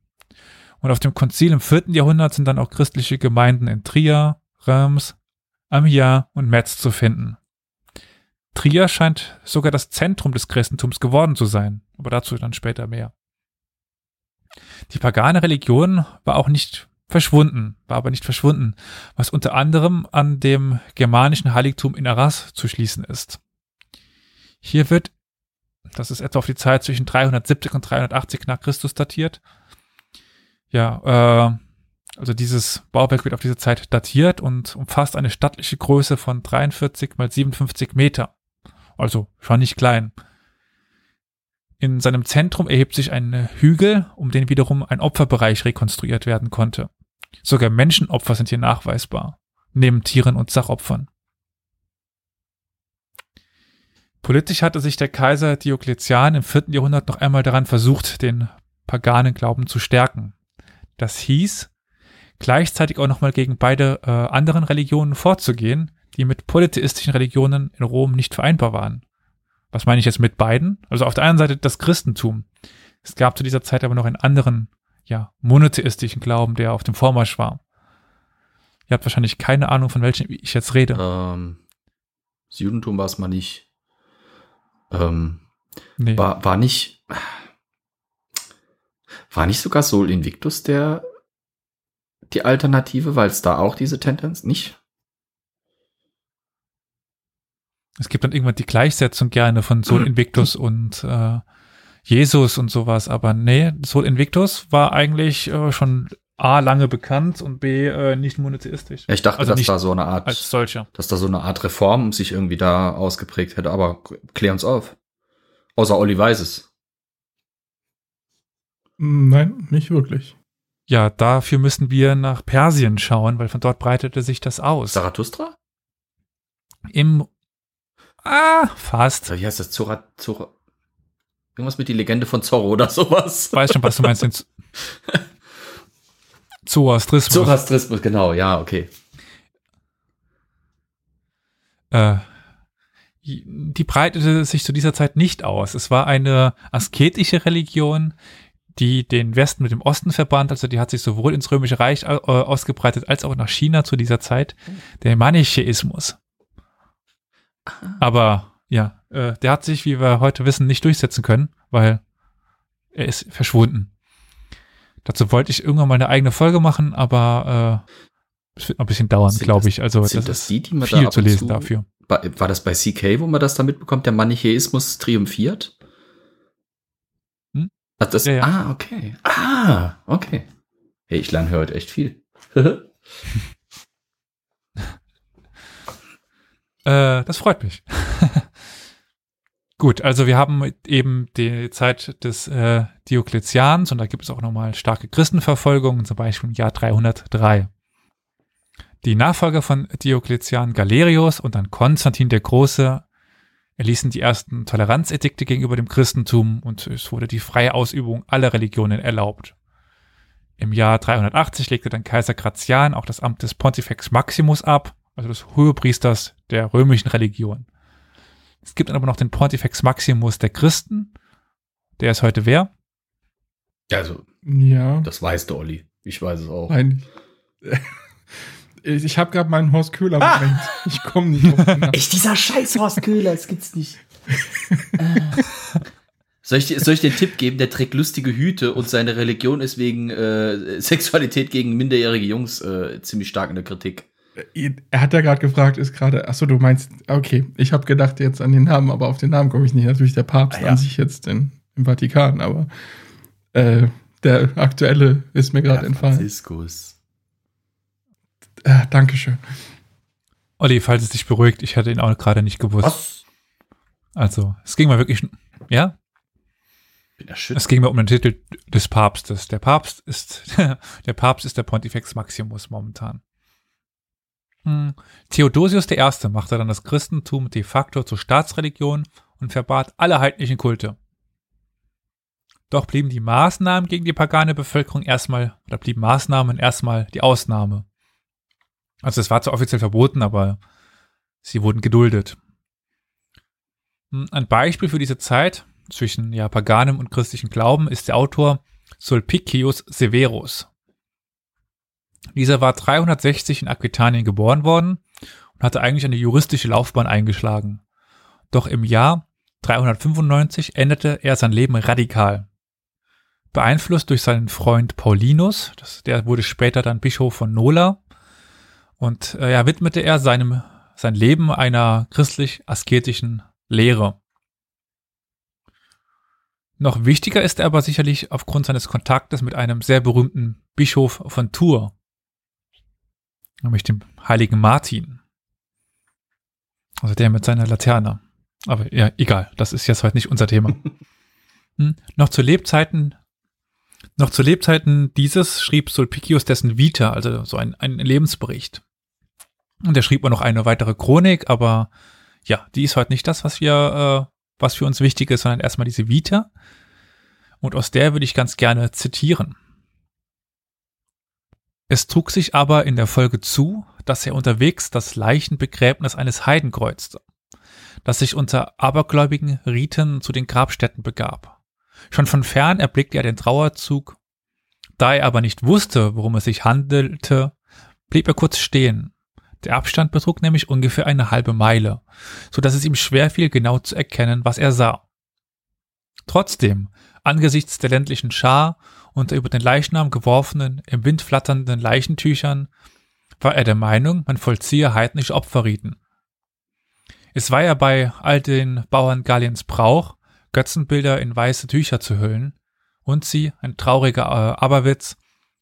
Und auf dem Konzil im vierten Jahrhundert sind dann auch christliche Gemeinden in Trier, Reims, Amiens und Metz zu finden. Trier scheint sogar das Zentrum des Christentums geworden zu sein, aber dazu dann später mehr. Die pagane Religion war auch nicht verschwunden, war aber nicht verschwunden, was unter anderem an dem germanischen Heiligtum in Arras zu schließen ist. Hier wird, das ist etwa auf die Zeit zwischen 370 und 380 nach Christus datiert, ja, äh, also dieses Bauwerk wird auf diese Zeit datiert und umfasst eine stattliche Größe von 43 mal 57 Meter. Also schon nicht klein. In seinem Zentrum erhebt sich ein Hügel, um den wiederum ein Opferbereich rekonstruiert werden konnte. Sogar Menschenopfer sind hier nachweisbar, neben Tieren und Sachopfern. Politisch hatte sich der Kaiser Diokletian im vierten Jahrhundert noch einmal daran versucht, den paganen Glauben zu stärken. Das hieß, gleichzeitig auch nochmal gegen beide äh, anderen Religionen vorzugehen, die mit polytheistischen Religionen in Rom nicht vereinbar waren. Was meine ich jetzt mit beiden? Also auf der einen Seite das Christentum. Es gab zu dieser Zeit aber noch einen anderen ja, monotheistischen Glauben, der auf dem Vormarsch war. Ihr habt wahrscheinlich keine Ahnung, von welchem ich jetzt rede. Ähm, das Judentum war es mal nicht. Ähm, nee. war, war nicht. War nicht sogar Sol Invictus der die Alternative, weil es da auch diese Tendenz nicht? Es gibt dann irgendwann die Gleichsetzung gerne von Sol *clears throat* Invictus und äh, Jesus und sowas, aber nee, Sol Invictus war eigentlich äh, schon A lange bekannt und B äh, nicht monotheistisch. Ja, ich dachte, also dass da so eine Art als solcher. dass da so eine Art Reform sich irgendwie da ausgeprägt hätte, aber klär uns auf. Außer Olli weiß es. Nein, nicht wirklich. Ja, dafür müssen wir nach Persien schauen, weil von dort breitete sich das aus. Zarathustra? Im Ah, fast. Wie heißt das? Zora, Zora, Irgendwas mit die Legende von Zorro oder sowas. Weiß schon, was du meinst. *laughs* Zoroastrismus. Zoroastrismus, genau, ja, okay. Äh, die breitete sich zu dieser Zeit nicht aus. Es war eine asketische Religion, die den Westen mit dem Osten verband. Also die hat sich sowohl ins Römische Reich äh, ausgebreitet als auch nach China zu dieser Zeit. Der Manichäismus. Aber ja, äh, der hat sich, wie wir heute wissen, nicht durchsetzen können, weil er ist verschwunden. Dazu wollte ich irgendwann mal eine eigene Folge machen, aber äh, es wird noch ein bisschen dauern, glaube ich. Also das, das die, die ist viel zu lesen zu, dafür. War das bei CK, wo man das da mitbekommt, der Manichäismus triumphiert? Hm? Ach, das, ja, ja. Ah, okay. Ah, okay. Hey, ich lerne heute echt viel. *laughs* Äh, das freut mich. *laughs* Gut, also wir haben eben die Zeit des äh, Diokletians und da gibt es auch nochmal starke Christenverfolgungen, zum Beispiel im Jahr 303. Die Nachfolger von Diokletian Galerius und dann Konstantin der Große erließen die ersten Toleranzedikte gegenüber dem Christentum und es wurde die freie Ausübung aller Religionen erlaubt. Im Jahr 380 legte dann Kaiser Gratian auch das Amt des Pontifex Maximus ab, also des Hohepriesters der römischen Religion. Es gibt dann aber noch den Pontifex Maximus der Christen. Der ist heute wer? Also, Ja, das weiß der Olli. Ich weiß es auch. nein. Ich habe gerade meinen Horst Köhler Moment. Ich komme nicht nach. *laughs* Echt, dieser scheiß Horst Köhler, das gibt's nicht. Soll ich, dir- soll ich dir einen Tipp geben? Der trägt lustige Hüte und seine Religion ist wegen äh, Sexualität gegen minderjährige Jungs äh, ziemlich stark in der Kritik. Er hat ja gerade gefragt, ist gerade, achso, du meinst, okay, ich habe gedacht jetzt an den Namen, aber auf den Namen komme ich nicht. Natürlich der Papst Ah, ja. an sich jetzt in, im Vatikan, aber äh, der aktuelle ist mir gerade entfallen. Franziskus. Äh, Dankeschön. Olli, falls es dich beruhigt, ich hatte ihn auch gerade nicht gewusst. Was? Also, es ging mir wirklich, ja, Bin erschüttert. es ging mir um den Titel des Papstes. Der Papst ist, *laughs* der Papst ist der Pontifex Maximus momentan. Hm. Theodosius I. machte dann das Christentum de facto zur Staatsreligion und verbat alle heidnischen Kulte. Doch blieben die Maßnahmen gegen die pagane Bevölkerung erstmal, oder blieben Maßnahmen erstmal die Ausnahme. Also es war zwar offiziell verboten, aber sie wurden geduldet. Hm, Ein Beispiel für diese Zeit zwischen ja, paganem und christlichem Glauben ist der Autor Sulpicius Severus. Dieser war 360 in Aquitanien geboren worden und hatte eigentlich eine juristische Laufbahn eingeschlagen. Doch im Jahr 395 änderte er sein Leben radikal. Beeinflusst durch seinen Freund Paulinus, das, der wurde später dann Bischof von Nola, und äh, ja, widmete er seinem sein Leben einer christlich-asketischen Lehre. Noch wichtiger ist er aber sicherlich aufgrund seines Kontaktes mit einem sehr berühmten Bischof von Tours, nämlich dem heiligen Martin. Also der mit seiner Laterne. Aber ja, egal, das ist jetzt heute nicht unser Thema. *laughs* hm, noch zu Lebzeiten, noch zu Lebzeiten dieses schrieb Sulpicius dessen Vita, also so ein, ein Lebensbericht. Und er schrieb auch noch eine weitere Chronik, aber ja, die ist heute nicht das, was wir, äh, was für uns wichtig ist, sondern erstmal diese Vita. Und aus der würde ich ganz gerne zitieren. Es trug sich aber in der Folge zu, dass er unterwegs das Leichenbegräbnis eines Heiden kreuzte, das sich unter abergläubigen Riten zu den Grabstätten begab. Schon von fern erblickte er den Trauerzug. Da er aber nicht wusste, worum es sich handelte, blieb er kurz stehen. Der Abstand betrug nämlich ungefähr eine halbe Meile, so dass es ihm schwer fiel, genau zu erkennen, was er sah. Trotzdem, angesichts der ländlichen Schar und über den Leichnam geworfenen, im Wind flatternden Leichentüchern, war er der Meinung, man vollziehe heidnische Opferriten. Es war ja bei all den Bauern Galliens Brauch, Götzenbilder in weiße Tücher zu hüllen und sie, ein trauriger äh, Aberwitz,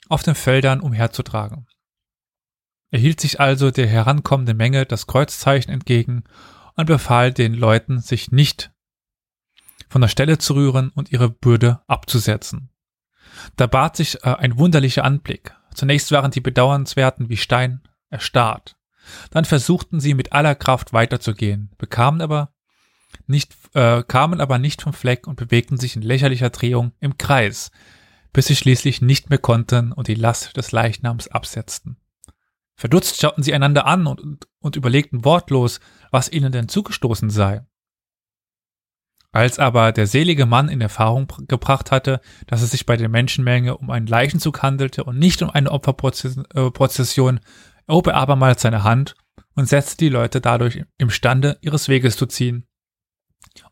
auf den Feldern umherzutragen. Er hielt sich also der herankommenden Menge das Kreuzzeichen entgegen und befahl den Leuten, sich nicht von der Stelle zu rühren und ihre Bürde abzusetzen. Da bat sich äh, ein wunderlicher Anblick. Zunächst waren die Bedauernswerten wie Stein erstarrt. Dann versuchten sie mit aller Kraft weiterzugehen, bekamen aber nicht, äh, kamen aber nicht vom Fleck und bewegten sich in lächerlicher Drehung im Kreis, bis sie schließlich nicht mehr konnten und die Last des Leichnams absetzten. Verdutzt schauten sie einander an und, und, und überlegten wortlos, was ihnen denn zugestoßen sei. Als aber der selige Mann in Erfahrung gebracht hatte, dass es sich bei der Menschenmenge um einen Leichenzug handelte und nicht um eine Opferprozession, erhob er abermals seine Hand und setzte die Leute dadurch imstande, ihres Weges zu ziehen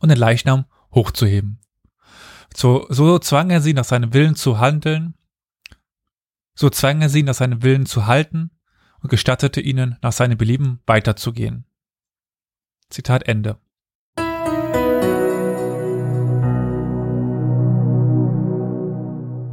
und den Leichnam hochzuheben. So, so zwang er sie nach seinem Willen zu handeln, so zwang er sie nach seinem Willen zu halten und gestattete ihnen nach seinem Belieben weiterzugehen. Zitat Ende.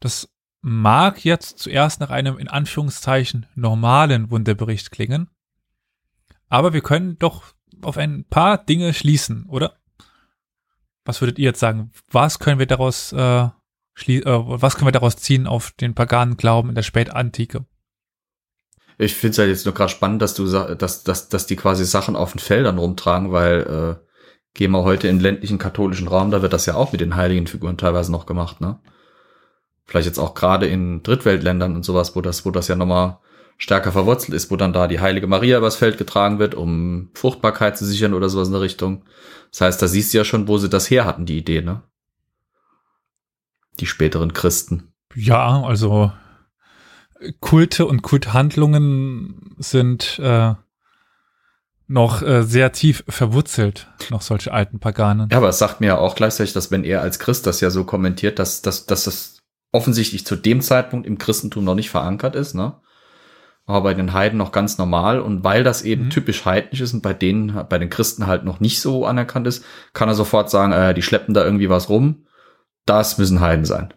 Das mag jetzt zuerst nach einem in Anführungszeichen normalen Wunderbericht klingen, aber wir können doch auf ein paar Dinge schließen, oder? Was würdet ihr jetzt sagen? Was können wir daraus, äh, äh, was können wir daraus ziehen auf den paganen Glauben in der Spätantike? Ich finde es halt jetzt nur gerade spannend, dass du dass, dass, dass die quasi Sachen auf den Feldern rumtragen, weil äh, gehen wir heute in ländlichen katholischen Raum, da wird das ja auch mit den heiligen Figuren teilweise noch gemacht, ne? Vielleicht jetzt auch gerade in Drittweltländern und sowas, wo das, wo das ja nochmal stärker verwurzelt ist, wo dann da die heilige Maria übers Feld getragen wird, um Fruchtbarkeit zu sichern oder sowas in der Richtung. Das heißt, da siehst du ja schon, wo sie das her hatten, die Idee, ne? Die späteren Christen. Ja, also Kulte und Kulthandlungen sind äh, noch äh, sehr tief verwurzelt, noch solche alten Paganen. Ja, aber es sagt mir ja auch gleichzeitig, dass wenn er als Christ das ja so kommentiert, dass, dass, dass das offensichtlich zu dem Zeitpunkt im Christentum noch nicht verankert ist, ne? Aber bei den Heiden noch ganz normal. Und weil das eben Mhm. typisch heidnisch ist und bei denen, bei den Christen halt noch nicht so anerkannt ist, kann er sofort sagen, äh, die schleppen da irgendwie was rum. Das müssen Heiden sein.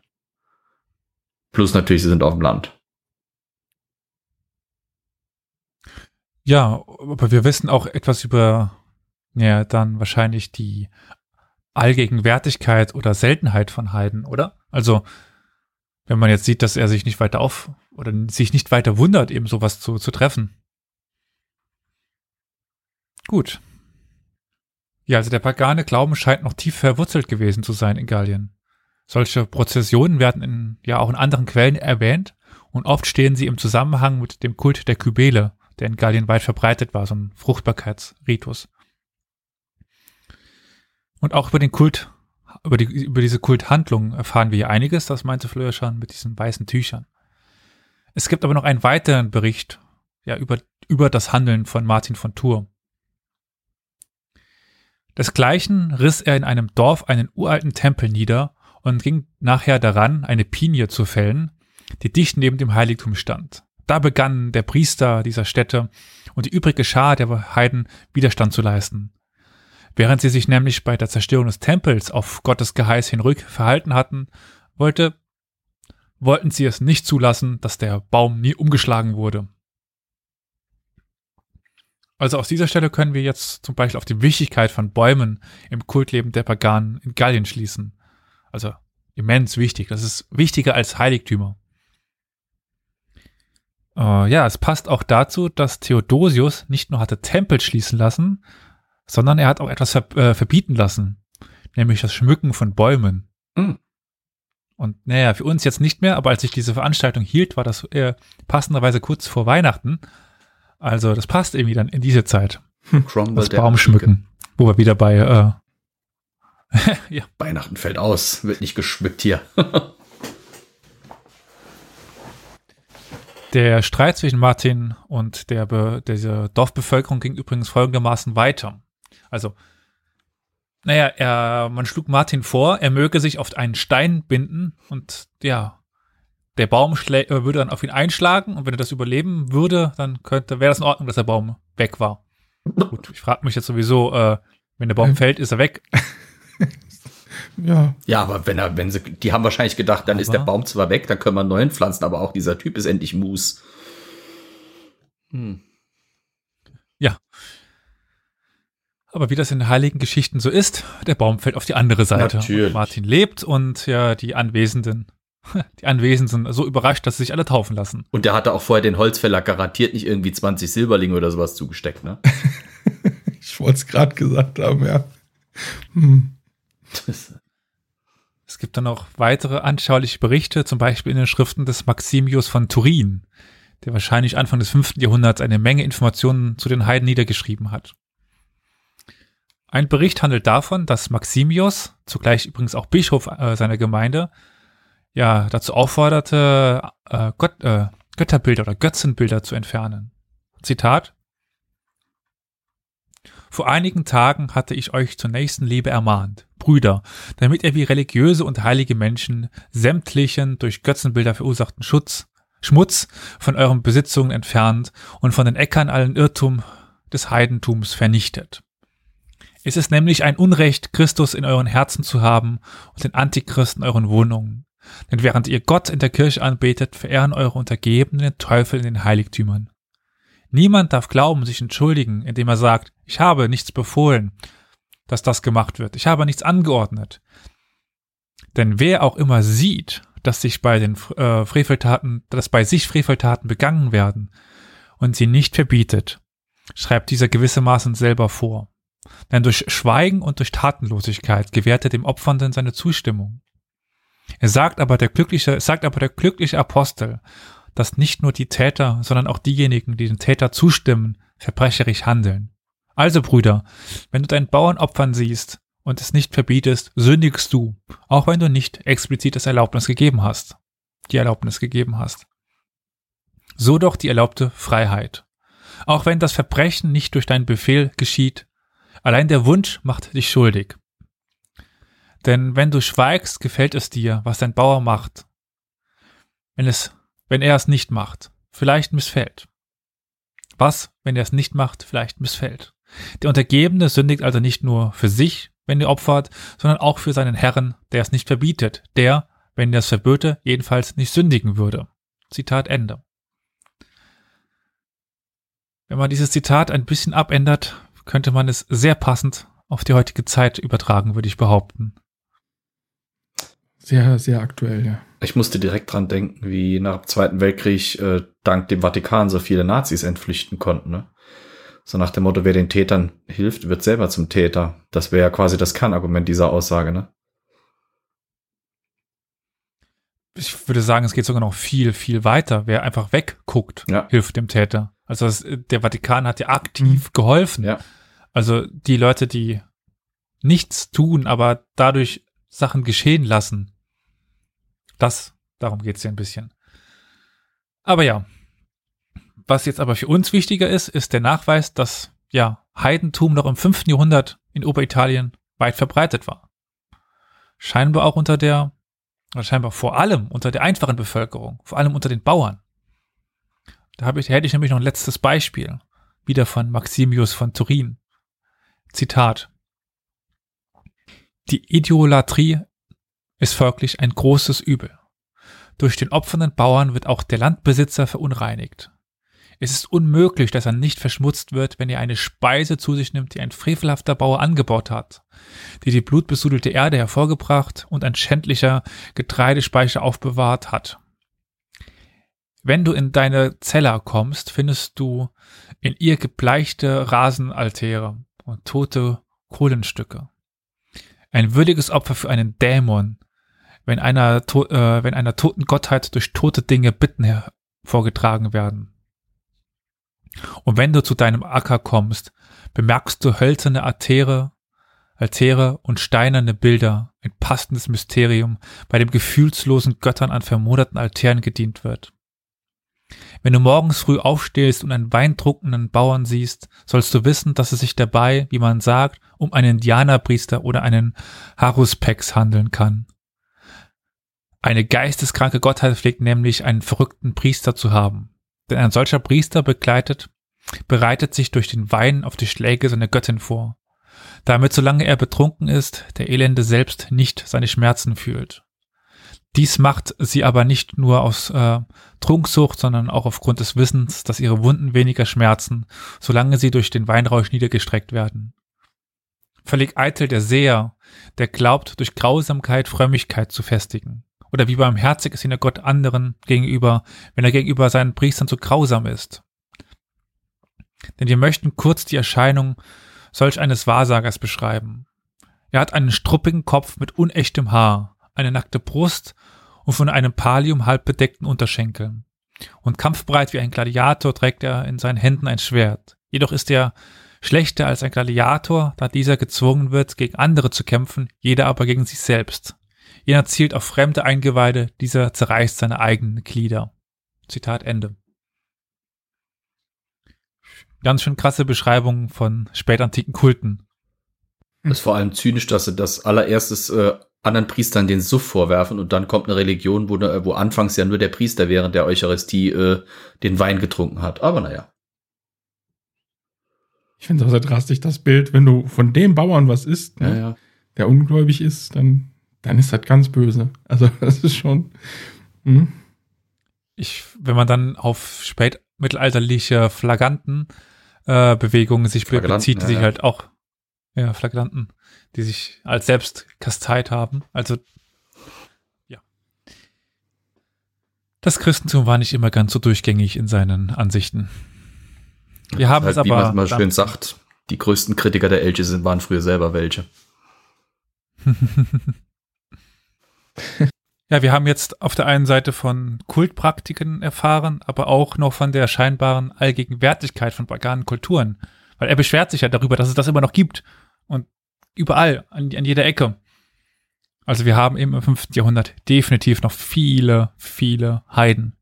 Plus natürlich, sie sind auf dem Land. Ja, aber wir wissen auch etwas über, ja, dann wahrscheinlich die Allgegenwärtigkeit oder Seltenheit von Heiden, oder? Also, wenn man jetzt sieht, dass er sich nicht weiter auf oder sich nicht weiter wundert, eben sowas zu, zu treffen. Gut. Ja, also der pagane Glauben scheint noch tief verwurzelt gewesen zu sein in Gallien. Solche Prozessionen werden in, ja auch in anderen Quellen erwähnt und oft stehen sie im Zusammenhang mit dem Kult der Kybele, der in Gallien weit verbreitet war, so ein Fruchtbarkeitsritus. Und auch über den Kult, über, die, über diese Kulthandlung erfahren wir hier einiges, das meinte Fleur schon mit diesen weißen Tüchern. Es gibt aber noch einen weiteren Bericht, ja, über, über das Handeln von Martin von Tours. Desgleichen riss er in einem Dorf einen uralten Tempel nieder und ging nachher daran, eine Pinie zu fällen, die dicht neben dem Heiligtum stand. Da begann der Priester dieser Stätte und die übrige Schar der Heiden Widerstand zu leisten. Während sie sich nämlich bei der Zerstörung des Tempels auf Gottes Geheiß hinrück verhalten hatten, wollte, wollten sie es nicht zulassen, dass der Baum nie umgeschlagen wurde. Also aus dieser Stelle können wir jetzt zum Beispiel auf die Wichtigkeit von Bäumen im Kultleben der Paganen in Gallien schließen. Also immens wichtig. Das ist wichtiger als Heiligtümer. Äh, ja, es passt auch dazu, dass Theodosius nicht nur hatte Tempel schließen lassen, sondern er hat auch etwas ver äh, verbieten lassen, nämlich das Schmücken von Bäumen. Hm. Und naja, für uns jetzt nicht mehr, aber als ich diese Veranstaltung hielt, war das äh, passenderweise kurz vor Weihnachten. Also das passt irgendwie dann in diese Zeit, Cromwell das Baumschmücken, wo wir wieder bei äh, *laughs* ja, Weihnachten fällt aus, wird nicht geschmückt hier. *laughs* Der Streit zwischen Martin und der Be dieser Dorfbevölkerung ging übrigens folgendermaßen weiter. Also, naja, er, man schlug Martin vor, er möge sich auf einen Stein binden und ja, der Baum äh, würde dann auf ihn einschlagen und wenn er das überleben würde, dann könnte, wäre das in Ordnung, dass der Baum weg war. Gut, ich frage mich jetzt sowieso, äh, wenn der Baum Ähm. fällt, ist er weg. *laughs* Ja, Ja, aber wenn er, wenn sie, die haben wahrscheinlich gedacht, dann ist Aber- der Baum zwar weg, dann können wir einen neuen pflanzen, aber auch dieser Typ ist endlich Mus. Hm. Aber wie das in heiligen Geschichten so ist, der Baum fällt auf die andere Seite. Natürlich. Und Martin lebt und ja, die Anwesenden, *laughs* die Anwesenden sind so überrascht, dass sie sich alle taufen lassen. Und der hatte auch vorher den Holzfäller garantiert nicht irgendwie 20 Silberlinge oder sowas zugesteckt, ne? *laughs* ich wollte es gerade gesagt haben, ja. Hm. *laughs* Es gibt dann auch weitere anschauliche Berichte, zum Beispiel in den Schriften des Maximius von Turin, der wahrscheinlich Anfang des 5. Jahrhunderts eine Menge Informationen zu den Heiden niedergeschrieben hat. Ein Bericht handelt davon, dass Maximius, zugleich übrigens auch Bischof äh, seiner Gemeinde, ja dazu aufforderte, äh, Gott, äh, Götterbilder oder Götzenbilder zu entfernen. Zitat vor einigen Tagen hatte ich euch zur nächsten Liebe ermahnt, Brüder, damit ihr wie religiöse und heilige Menschen sämtlichen durch Götzenbilder verursachten Schutz, Schmutz von euren Besitzungen entfernt und von den Äckern allen Irrtum des Heidentums vernichtet. Es ist nämlich ein Unrecht, Christus in euren Herzen zu haben und den Antichrist in euren Wohnungen. Denn während ihr Gott in der Kirche anbetet, verehren eure Untergebenen den Teufel in den Heiligtümern. Niemand darf glauben, sich entschuldigen, indem er sagt, ich habe nichts befohlen, dass das gemacht wird. Ich habe nichts angeordnet. Denn wer auch immer sieht, dass sich bei den äh, Freveltaten, dass bei sich Freveltaten begangen werden und sie nicht verbietet, schreibt dieser gewissermaßen selber vor. Denn durch Schweigen und durch Tatenlosigkeit gewährt er dem Opfernden seine Zustimmung. Er sagt aber der glückliche, sagt aber der glückliche Apostel, dass nicht nur die Täter, sondern auch diejenigen, die den Täter zustimmen, verbrecherisch handeln. Also Brüder, wenn du deinen Bauern opfern siehst und es nicht verbietest, sündigst du, auch wenn du nicht explizit das Erlaubnis gegeben hast, die Erlaubnis gegeben hast. So doch die erlaubte Freiheit. Auch wenn das Verbrechen nicht durch deinen Befehl geschieht, allein der Wunsch macht dich schuldig. Denn wenn du schweigst, gefällt es dir, was dein Bauer macht. Wenn es wenn er es nicht macht, vielleicht missfällt. Was, wenn er es nicht macht, vielleicht missfällt. Der Untergebene sündigt also nicht nur für sich, wenn er opfert, sondern auch für seinen Herrn, der es nicht verbietet, der, wenn er es verböte, jedenfalls nicht sündigen würde. Zitat Ende. Wenn man dieses Zitat ein bisschen abändert, könnte man es sehr passend auf die heutige Zeit übertragen, würde ich behaupten. Sehr, sehr aktuell, ja. Ich musste direkt dran denken, wie nach dem Zweiten Weltkrieg äh, dank dem Vatikan so viele Nazis entflüchten konnten. Ne? So nach dem Motto, wer den Tätern hilft, wird selber zum Täter. Das wäre ja quasi das Kernargument dieser Aussage, ne? Ich würde sagen, es geht sogar noch viel, viel weiter. Wer einfach wegguckt, Ja. hilft dem Täter. Also es, der Vatikan hat ja aktiv geholfen. Ja. Also die Leute, die nichts tun, aber dadurch Sachen geschehen lassen. Das, darum geht's ja ein bisschen. Aber ja, was jetzt aber für uns wichtiger ist, ist der Nachweis, dass ja Heidentum noch im 5. Jahrhundert in Oberitalien weit verbreitet war. Scheinbar auch unter der, scheinbar vor allem unter der einfachen Bevölkerung, vor allem unter den Bauern. Da ich, da hätte ich nämlich noch ein letztes Beispiel, wieder von Maximius von Turin. Zitat. Die Idolatrie ist folglich ein großes Übel. Durch den opfernden Bauern wird auch der Landbesitzer verunreinigt. Es ist unmöglich, dass er nicht verschmutzt wird, wenn er eine Speise zu sich nimmt, die ein frevelhafter Bauer angebaut hat, die die blutbesudelte Erde hervorgebracht und ein schändlicher Getreidespeicher aufbewahrt hat. Wenn du in deine Zeller kommst, findest du in ihr gebleichte Rasenaltäre und tote Kohlenstücke. Ein würdiges Opfer für einen Dämon, wenn einer, äh, wenn einer toten Gottheit durch tote Dinge Bitten hervorgetragen werden. Und wenn du zu deinem Acker kommst, bemerkst du hölzerne Altäre, Altäre und steinerne Bilder, ein passendes Mysterium, bei dem gefühlslosen Göttern an vermoderten Altären gedient wird. Wenn du morgens früh aufstehst und einen weintrunkenen Bauern siehst, sollst du wissen, dass es sich dabei, wie man sagt, um einen Indianerpriester oder einen Haruspex handeln kann. Eine geisteskranke Gottheit pflegt nämlich einen verrückten Priester zu haben. Denn ein solcher Priester begleitet, bereitet sich durch den Wein auf die Schläge seiner Göttin vor. Damit, solange er betrunken ist, der Elende selbst nicht seine Schmerzen fühlt. Dies macht sie aber nicht nur aus äh, Trunksucht, sondern auch aufgrund des Wissens, dass ihre Wunden weniger schmerzen, solange sie durch den Weinrausch niedergestreckt werden. Völlig eitel der Seher, der glaubt, durch Grausamkeit Frömmigkeit zu festigen. Oder wie beim Herzig Gott anderen gegenüber, wenn er gegenüber seinen Priestern zu grausam ist. Denn wir möchten kurz die Erscheinung solch eines Wahrsagers beschreiben. Er hat einen struppigen Kopf mit unechtem Haar, eine nackte Brust und von einem Pallium halb bedeckten Unterschenkeln. Und kampfbereit wie ein Gladiator trägt er in seinen Händen ein Schwert. Jedoch ist er schlechter als ein Gladiator, da dieser gezwungen wird, gegen andere zu kämpfen, jeder aber gegen sich selbst. Jener zielt auf fremde Eingeweide, dieser zerreißt seine eigenen Glieder. Zitat Ende. Ganz schön krasse Beschreibung von spätantiken Kulten. Das ist vor allem zynisch, dass sie das allererstes äh, anderen Priestern den Suff vorwerfen und dann kommt eine Religion, wo, ne, wo anfangs ja nur der Priester während der Eucharistie äh, den Wein getrunken hat. Aber naja. Ich finde es auch sehr drastisch, das Bild, wenn du von dem Bauern was isst, ne, Ja, ja. der ungläubig ist, dann, dann ist das ganz böse. Also *laughs* das ist schon. Hm. Ich, wenn man dann auf spätmittelalterliche Flagranten äh, Bewegungen sich Flagranten, bezieht, die ja, sich ja. halt auch ja, Flagranten, die sich als selbst kasteit haben. Also ja. Das Christentum war nicht immer ganz so durchgängig in seinen Ansichten. Wir haben halt, es wie aber man mal schön sagt, die größten Kritiker der Elche sind, waren früher selber welche. *laughs* Ja, wir haben jetzt auf der einen Seite von Kultpraktiken erfahren, aber auch noch von der scheinbaren Allgegenwärtigkeit von paganen Kulturen. Weil er beschwert sich ja darüber, dass es das immer noch gibt. Und überall, an, an jeder Ecke. Also wir haben eben im 5. Jahrhundert definitiv noch viele, viele Heiden.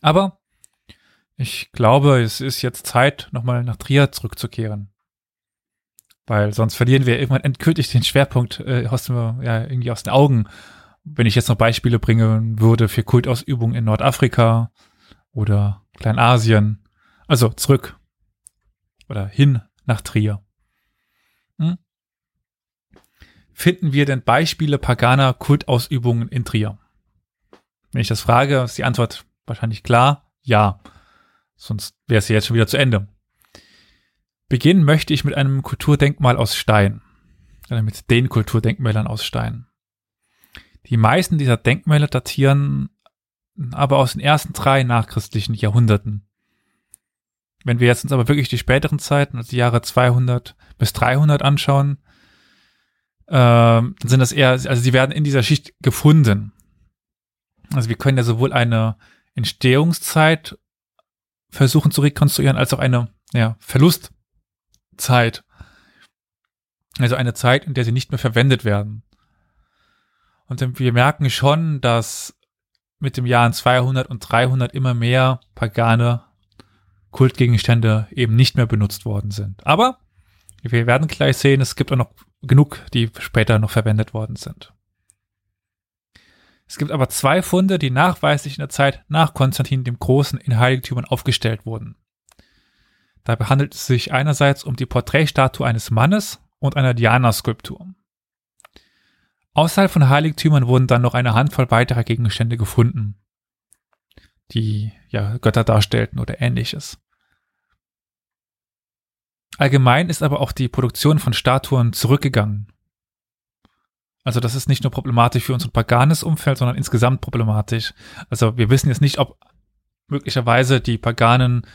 Aber ich glaube, es ist jetzt Zeit, nochmal nach Trier zurückzukehren. Weil sonst verlieren wir irgendwann endgültig den Schwerpunkt äh, aus dem, ja, irgendwie aus den Augen. Wenn ich jetzt noch Beispiele bringen würde für Kultausübungen in Nordafrika oder Kleinasien. Also zurück oder hin nach Trier. Hm? Finden wir denn Beispiele paganer Kultausübungen in Trier? Wenn ich das frage, ist die Antwort wahrscheinlich klar, ja. Sonst wäre es ja jetzt schon wieder zu Ende. Beginnen möchte ich mit einem Kulturdenkmal aus Stein. Oder mit den Kulturdenkmälern aus Stein. Die meisten dieser Denkmäler datieren aber aus den ersten drei nachchristlichen Jahrhunderten. Wenn wir jetzt uns aber wirklich die späteren Zeiten, also die Jahre 200 bis 300 anschauen, ähm, dann sind das eher, also sie werden in dieser Schicht gefunden. Also wir können ja sowohl eine Entstehungszeit versuchen zu rekonstruieren, als auch eine ja, Verlustzeit. Also eine Zeit, in der sie nicht mehr verwendet werden. Und wir merken schon, dass mit dem Jahren 200 und 300 immer mehr pagane Kultgegenstände eben nicht mehr benutzt worden sind. Aber wir werden gleich sehen, es gibt auch noch genug, die später noch verwendet worden sind. Es gibt aber zwei Funde, die nachweislich in der Zeit nach Konstantin dem Großen in Heiligtümern aufgestellt wurden. Dabei handelt es sich einerseits um die Porträtstatue eines Mannes und einer Diana-Skulptur. Außerhalb von Heiligtümern wurden dann noch eine Handvoll weiterer Gegenstände gefunden, die ja Götter darstellten oder ähnliches. Allgemein ist aber auch die Produktion von Statuen zurückgegangen. Also das ist nicht nur problematisch für unser paganes Umfeld, sondern insgesamt problematisch. Also wir wissen jetzt nicht, ob möglicherweise die paganen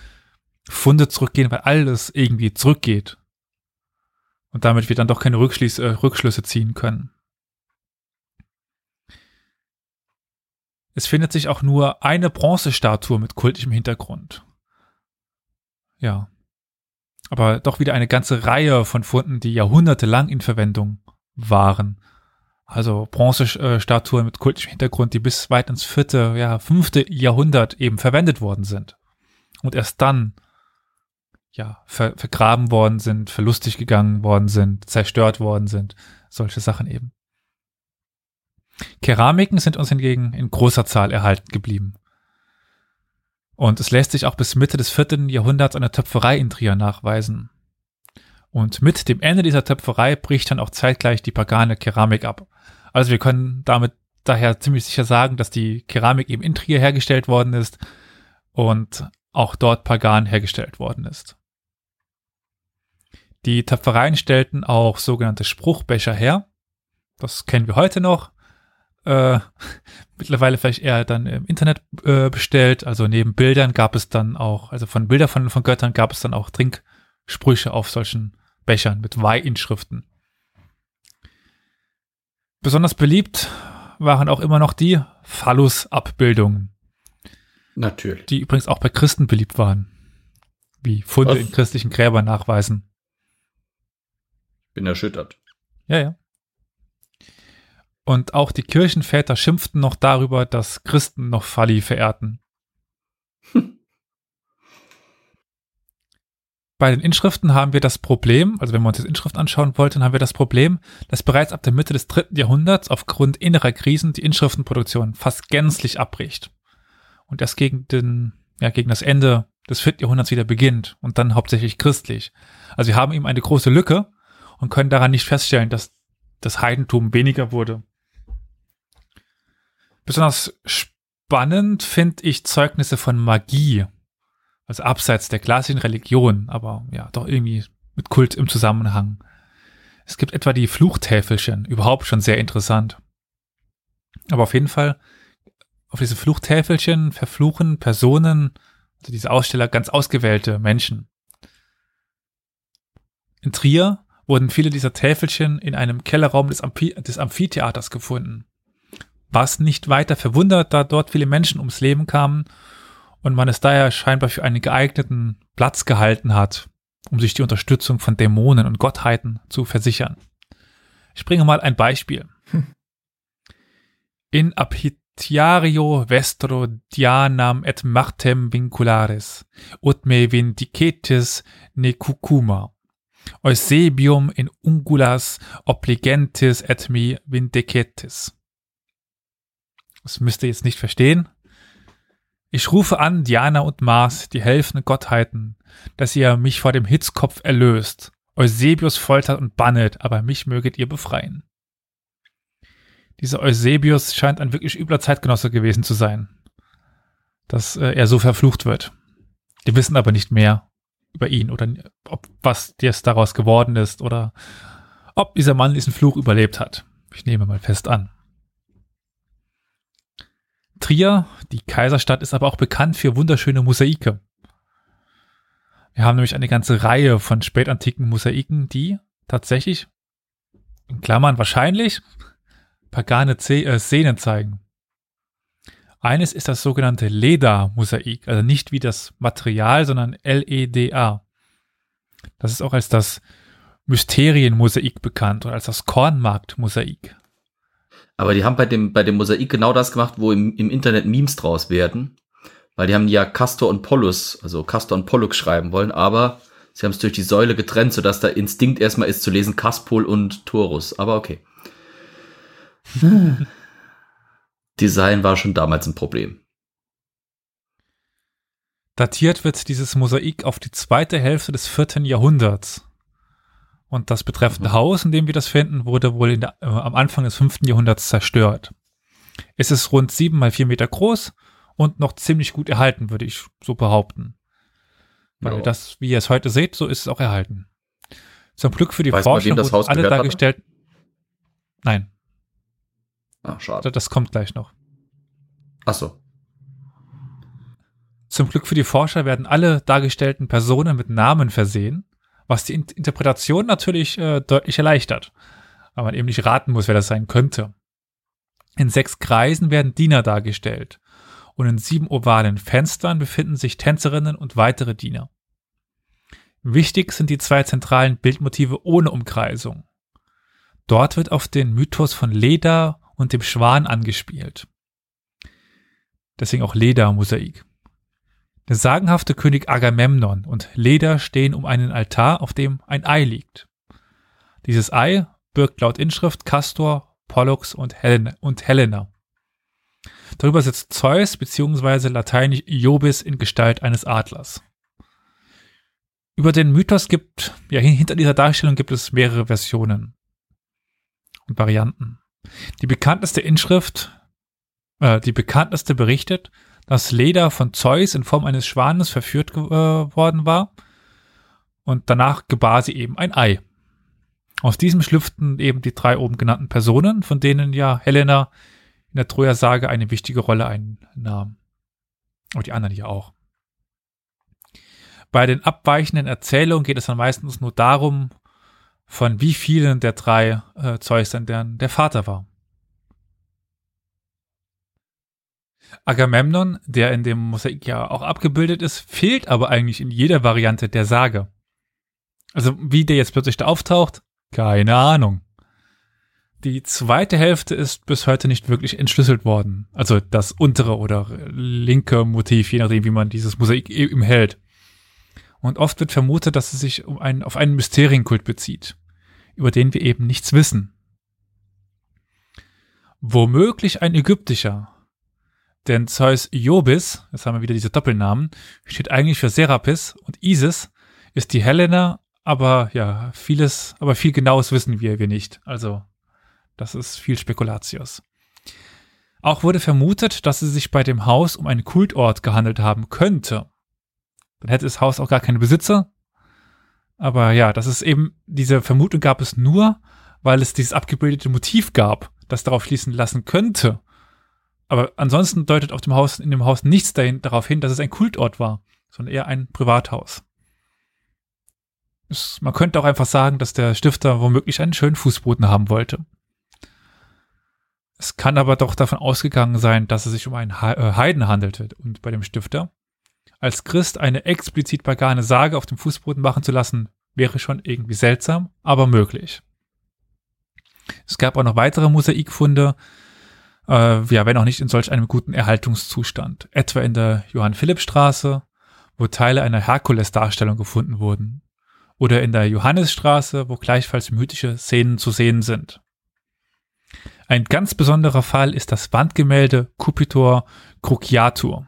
Funde zurückgehen, weil alles irgendwie zurückgeht. Und damit wir dann doch keine Rückschließ äh, Rückschlüsse ziehen können. Es findet sich auch nur eine Bronzestatue mit kultischem Hintergrund. Ja. Aber doch wieder eine ganze Reihe von Funden, die jahrhundertelang in Verwendung waren. Also Bronzestatuen mit kultischem Hintergrund, die bis weit ins vierte, ja, fünfte Jahrhundert eben verwendet worden sind. Und erst dann, ja, ver vergraben worden sind, verlustig gegangen worden sind, zerstört worden sind. Solche Sachen eben. Keramiken sind uns hingegen in großer Zahl erhalten geblieben. Und es lässt sich auch bis Mitte des vierten Jahrhunderts eine Töpferei in Trier nachweisen. Und mit dem Ende dieser Töpferei bricht dann auch zeitgleich die pagane Keramik ab. Also wir können damit daher ziemlich sicher sagen, dass die Keramik eben in Trier hergestellt worden ist und auch dort pagan hergestellt worden ist. Die Töpfereien stellten auch sogenannte Spruchbecher her. Das kennen wir heute noch. Äh, *laughs* mittlerweile vielleicht eher dann im Internet äh, bestellt. Also neben Bildern gab es dann auch, also von Bildern von, von Göttern gab es dann auch Trinksprüche auf solchen Bechern mit Weihinschriften. Besonders beliebt waren auch immer noch die Phallus-Abbildungen, Natürlich. die übrigens auch bei Christen beliebt waren. wie Funde Was? in christlichen Gräbern nachweisen. Bin erschüttert. Ja, ja. Und auch die Kirchenväter schimpften noch darüber, dass Christen noch Falli verehrten. *laughs* Bei den Inschriften haben wir das Problem, also wenn wir uns das Inschrift anschauen wollten, haben wir das Problem, dass bereits ab der Mitte des dritten Jahrhunderts aufgrund innerer Krisen die Inschriftenproduktion fast gänzlich abbricht. Und erst gegen den, ja, gegen das Ende des vierten Jahrhunderts wieder beginnt und dann hauptsächlich christlich. Also wir haben eben eine große Lücke und können daran nicht feststellen, dass das Heidentum weniger wurde. Besonders spannend finde ich Zeugnisse von Magie, also abseits der klassischen Religion, aber ja, doch irgendwie mit Kult im Zusammenhang. Es gibt etwa die Fluchtäfelchen, überhaupt schon sehr interessant. Aber auf jeden Fall, auf diese Fluchtäfelchen verfluchen Personen, also diese Aussteller, ganz ausgewählte Menschen. In Trier wurden viele dieser Täfelchen in einem Kellerraum des, Amphi des Amphitheaters gefunden. Was nicht weiter verwundert, da dort viele Menschen ums Leben kamen und man es daher scheinbar für einen geeigneten Platz gehalten hat, um sich die Unterstützung von Dämonen und Gottheiten zu versichern. Ich bringe mal ein Beispiel. In Apitiario vestro dianam et martem vincularis, ut me vindicetis ne cucuma. Eusebium in ungulas obligentis et me vindicetis. Das müsst ihr jetzt nicht verstehen. Ich rufe an Diana und Mars, die helfenden Gottheiten, dass ihr mich vor dem Hitzkopf erlöst. Eusebius foltert und bannet, aber mich möget ihr befreien. Dieser Eusebius scheint ein wirklich übler Zeitgenosse gewesen zu sein, dass äh, er so verflucht wird. Wir wissen aber nicht mehr über ihn oder ob was jetzt daraus geworden ist oder ob dieser Mann diesen Fluch überlebt hat. Ich nehme mal fest an. Trier, die Kaiserstadt, ist aber auch bekannt für wunderschöne Mosaike. Wir haben nämlich eine ganze Reihe von spätantiken Mosaiken, die tatsächlich, in Klammern wahrscheinlich, pagane äh, Szenen zeigen. Eines ist das sogenannte Leda-Mosaik, also nicht wie das Material, sondern L-E-D-A. Das ist auch als das Mysterienmosaik bekannt oder als das Kornmarkt-Mosaik. Aber die haben bei dem, bei dem Mosaik genau das gemacht, wo im, im Internet Memes draus werden. Weil die haben ja Castor und Pollux, also Castor und Pollux schreiben wollen, aber sie haben es durch die Säule getrennt, sodass der Instinkt erstmal ist zu lesen Caspol und Taurus. Aber okay. *laughs* Design war schon damals ein Problem. Datiert wird dieses Mosaik auf die zweite Hälfte des vierten Jahrhunderts. Und das betreffende Mhm. Haus, in dem wir das finden, wurde wohl der, äh, am Anfang des fünften Jahrhunderts zerstört. Es ist rund sieben mal vier Meter groß und noch ziemlich gut erhalten, würde ich so behaupten. Weil Ja. das, wie ihr es heute seht, so ist es auch erhalten. Zum Glück für die Weiß man, wurden Haus alle gehört hatte? dargestellt. Nein, Ah, schade. das kommt gleich noch. Ach so. Zum Glück für die Forscher werden alle dargestellten Personen mit Namen versehen, was die In Interpretation natürlich äh, deutlich erleichtert, weil man eben nicht raten muss, wer das sein könnte. In sechs Kreisen werden Diener dargestellt und in sieben ovalen Fenstern befinden sich Tänzerinnen und weitere Diener. Wichtig sind die zwei zentralen Bildmotive ohne Umkreisung. Dort wird auf den Mythos von Leda und dem Schwan angespielt. Deswegen auch Leda-Mosaik. Der sagenhafte König Agamemnon und Leda stehen um einen Altar, auf dem ein Ei liegt. Dieses Ei birgt laut Inschrift Castor, Pollux und, Helen und Helena. Darüber sitzt Zeus bzw. lateinisch Iobis in Gestalt eines Adlers. Über den Mythos gibt, ja, hinter dieser Darstellung gibt es mehrere Versionen und Varianten. Die bekannteste Inschrift, äh, die bekannteste berichtet, dass Leda von Zeus in Form eines Schwanes verführt äh, worden war und danach gebar sie eben ein Ei. Aus diesem schlüpften eben die drei oben genannten Personen, von denen ja Helena in der Troja-Sage eine wichtige Rolle einnahm. Und die anderen ja auch. Bei den abweichenden Erzählungen geht es dann meistens nur darum, von wie vielen der drei äh, Zeus denn der, der Vater war. Agamemnon, der in dem Mosaik ja auch abgebildet ist, fehlt aber eigentlich in jeder Variante der Sage. Also wie der jetzt plötzlich da auftaucht, keine Ahnung. Die zweite Hälfte ist bis heute nicht wirklich entschlüsselt worden. Also das untere oder linke Motiv, je nachdem, wie man dieses Mosaik eben hält. Und oft wird vermutet, dass es sich um einen, auf einen Mysterienkult bezieht, über den wir eben nichts wissen. Womöglich ein ägyptischer. Denn Zeus Iobis, jetzt haben wir wieder diese Doppelnamen, steht eigentlich für Serapis und Isis ist die Helena, aber ja, vieles, aber viel genaues wissen wir, wir nicht. Also das ist viel Spekulatius. Auch wurde vermutet, dass es sich bei dem Haus um einen Kultort gehandelt haben könnte. Dann hätte das Haus auch gar keine Besitzer. Aber ja, das ist eben, diese Vermutung gab es nur, weil es dieses abgebildete Motiv gab, das darauf schließen lassen könnte. Aber ansonsten deutet auf dem Haus, in dem Haus nichts dahin, darauf hin, dass es ein Kultort war, sondern eher ein Privathaus. Es, man könnte auch einfach sagen, dass der Stifter womöglich einen schönen Fußboden haben wollte. Es kann aber doch davon ausgegangen sein, dass es sich um einen äh, Heiden handelte und bei dem Stifter. Als Christ eine explizit pagane Sage auf dem Fußboden machen zu lassen, wäre schon irgendwie seltsam, aber möglich. Es gab auch noch weitere Mosaikfunde, äh, ja, wenn auch nicht in solch einem guten Erhaltungszustand. Etwa in der Johann-Philipp-Straße, wo Teile einer Herkules-Darstellung gefunden wurden. Oder in der Johannesstraße, wo gleichfalls mythische Szenen zu sehen sind. Ein ganz besonderer Fall ist das Wandgemälde Cupitor Cruciatur,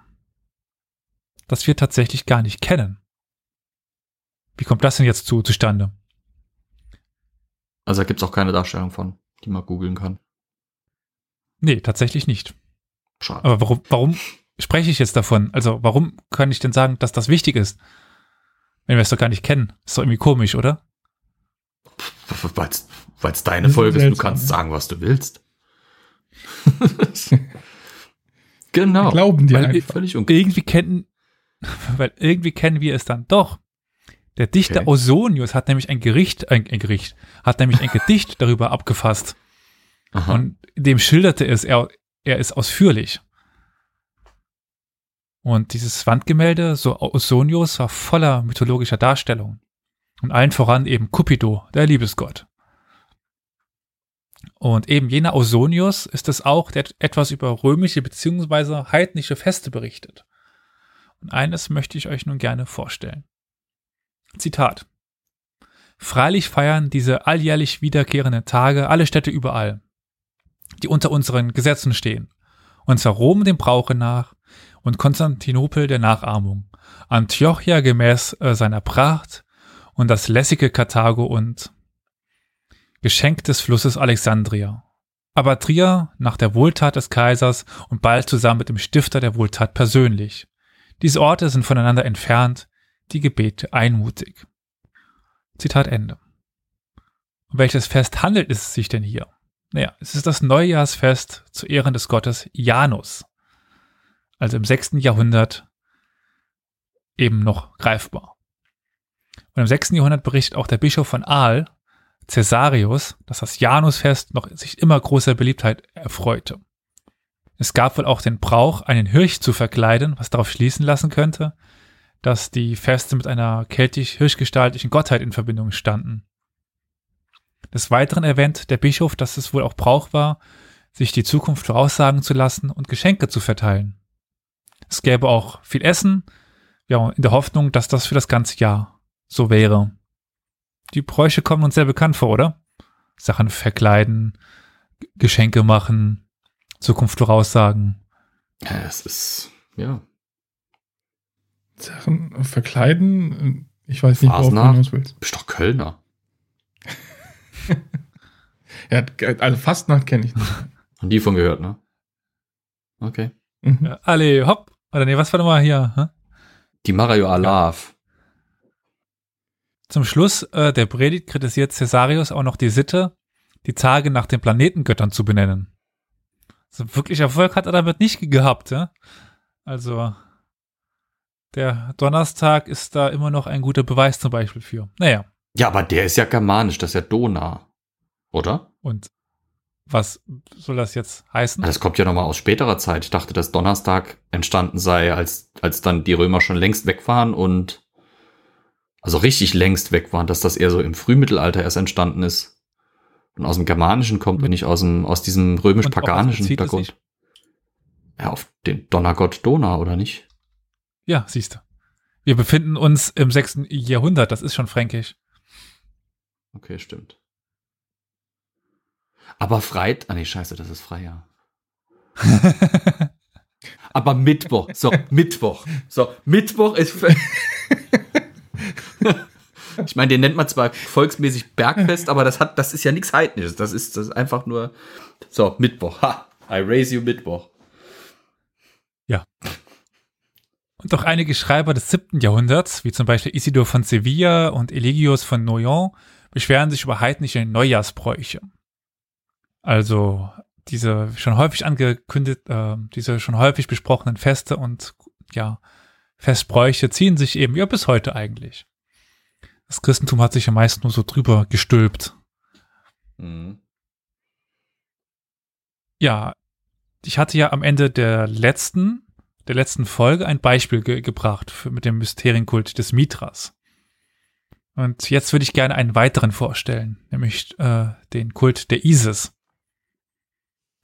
das wir tatsächlich gar nicht kennen. Wie kommt das denn jetzt zu, zustande? Also da gibt's auch keine Darstellung von, die man googeln kann. Nee, tatsächlich nicht. Schade. Aber warum, warum spreche ich jetzt davon? Also warum kann ich denn sagen, dass das wichtig ist? Wenn wir es doch gar nicht kennen. Ist doch irgendwie komisch, oder? Weil es deine Folge ist, du kannst sagen, was du willst. *laughs* *laughs* genau. Wir glauben dir Weil einfach. Völlig un Irgendwie kennen, *laughs* weil irgendwie kennen wir es dann doch. Der Dichter Okay. Ausonius hat nämlich ein Gericht, ein, ein Gericht, hat nämlich ein Gedicht *laughs* darüber abgefasst. Aha. Und dem schilderte es, er, er ist ausführlich. Und dieses Wandgemälde, so Ausonius, war voller mythologischer Darstellungen. Und allen voran eben Cupido, der Liebesgott. Und eben jener Ausonius ist es auch, der etwas über römische bzw. heidnische Feste berichtet. Und eines möchte ich euch nun gerne vorstellen. Zitat. Freilich feiern diese alljährlich wiederkehrenden Tage alle Städte überall, die unter unseren Gesetzen stehen. Und zwar Rom dem Brauche nach und Konstantinopel der Nachahmung, Antiochia gemäß äh, seiner Pracht und das lässige Karthago und Geschenk des Flusses Alexandria. Aber Trier nach der Wohltat des Kaisers und bald zusammen mit dem Stifter der Wohltat persönlich. Diese Orte sind voneinander entfernt, die Gebete einmutig. Zitat Ende. Um welches Fest handelt es sich denn hier? Naja, es ist das Neujahrsfest zu Ehren des Gottes Janus. Also im 6. Jahrhundert eben noch greifbar. Und im 6. Jahrhundert berichtet auch der Bischof von Aal, Caesarius, dass das Janusfest noch sich immer großer Beliebtheit erfreute. Es gab wohl auch den Brauch, einen Hirsch zu verkleiden, was darauf schließen lassen könnte, dass die Feste mit einer keltisch-hirschgestaltlichen Gottheit in Verbindung standen. Des Weiteren erwähnt der Bischof, dass es wohl auch Brauch war, sich die Zukunft voraussagen zu lassen und Geschenke zu verteilen. Es gäbe auch viel Essen, ja, in der Hoffnung, dass das für das ganze Jahr so wäre. Die Bräuche kommen uns sehr bekannt vor, oder? Sachen verkleiden, Geschenke machen, Zukunft voraussagen. Ja, es ist, ja. Sachen verkleiden. Ich weiß nicht, worauf du hinaus willst. Bist doch Kölner. *laughs* Ja, also Fastnacht kenne ich nicht. Haben die von gehört, ne? Okay. Mhm. Ja, alle, hopp. Oder nee, was war nochmal hier? Hä? Die Mario Alav. Zum Schluss äh, der Predigt kritisiert Caesarius auch noch die Sitte, die Tage nach den Planetengöttern zu benennen. So wirklich Erfolg hat er damit nicht gehabt, ja? Also der Donnerstag ist da immer noch ein guter Beweis zum Beispiel für. Naja, Ja, aber der ist ja germanisch, das ist ja Dona. Oder? und Was soll das jetzt heißen? Das kommt ja nochmal aus späterer Zeit. Ich dachte, dass Donnerstag entstanden sei, als, als dann die Römer schon längst weg waren und also richtig längst weg waren, dass das eher so im Frühmittelalter erst entstanden ist. Und aus dem Germanischen kommt, wenn nicht aus dem, aus diesem römisch-paganischen Hintergrund. Ja, auf den Donnergott Donau, oder nicht? Ja, siehst du. Wir befinden uns im sechsten Jahrhundert, das ist schon fränkisch. Okay, stimmt. Aber Freit, ah nee, scheiße, das ist Freijahr. *laughs* Aber Mittwoch, so, Mittwoch. So, Mittwoch ist. *laughs* ich meine, den nennt man zwar volksmäßig Bergfest, aber das hat, das ist ja nichts Heidnisches. Das ist, das ist einfach nur. So, Mittwoch. Ha! I raise you Mittwoch. Und auch einige Schreiber des siebten Jahrhunderts, wie zum Beispiel Isidor von Sevilla und Eligius von Noyon, beschweren sich über heidnische Neujahrsbräuche. Also diese schon häufig angekündigt, äh, diese schon häufig besprochenen Feste und ja, Festbräuche ziehen sich eben ja bis heute eigentlich. Das Christentum hat sich ja meist nur so drüber gestülpt. Mhm. Ja, ich hatte ja am Ende der letzten, der letzten Folge ein Beispiel ge gebracht für, mit dem Mysterienkult des Mithras. Und jetzt würde ich gerne einen weiteren vorstellen, nämlich äh, den Kult der Isis.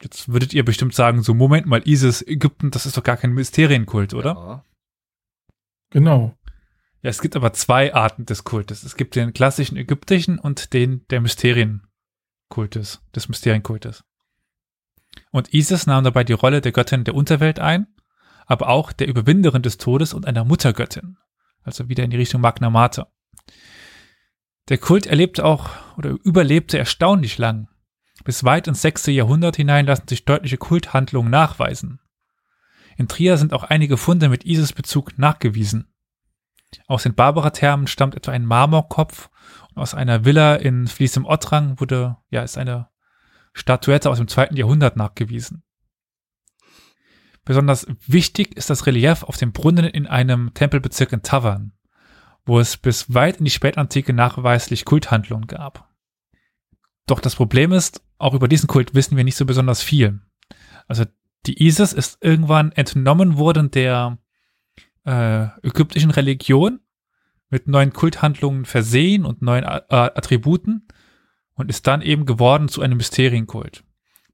Jetzt würdet ihr bestimmt sagen, so Moment mal, Isis, Ägypten, das ist doch gar kein Mysterienkult, oder? Ja. Genau. Ja, es gibt aber zwei Arten des Kultes. Es gibt den klassischen ägyptischen und den der Mysterienkultes, des Mysterienkultes. Und Isis nahm dabei die Rolle der Göttin der Unterwelt ein, aber auch der Überwinderin des Todes und einer Muttergöttin. Also wieder in die Richtung Magna Mater. Der Kult erlebte auch oder überlebte erstaunlich lang. Bis weit ins sechste Jahrhundert hinein lassen sich deutliche Kulthandlungen nachweisen. In Trier sind auch einige Funde mit Isis-Bezug nachgewiesen. Aus den Barbara-Thermen stammt etwa ein Marmorkopf und aus einer Villa in Fließ im Ottrang wurde, ja, ist eine Statuette aus dem zweiten Jahrhundert nachgewiesen. Besonders wichtig ist das Relief auf dem Brunnen in einem Tempelbezirk in Tavern, wo es bis weit in die Spätantike nachweislich Kulthandlungen gab. Doch das Problem ist, auch über diesen Kult wissen wir nicht so besonders viel. Also die Isis ist irgendwann entnommen worden der äh, ägyptischen Religion mit neuen Kulthandlungen versehen und neuen äh, Attributen und ist dann eben geworden zu einem Mysterienkult,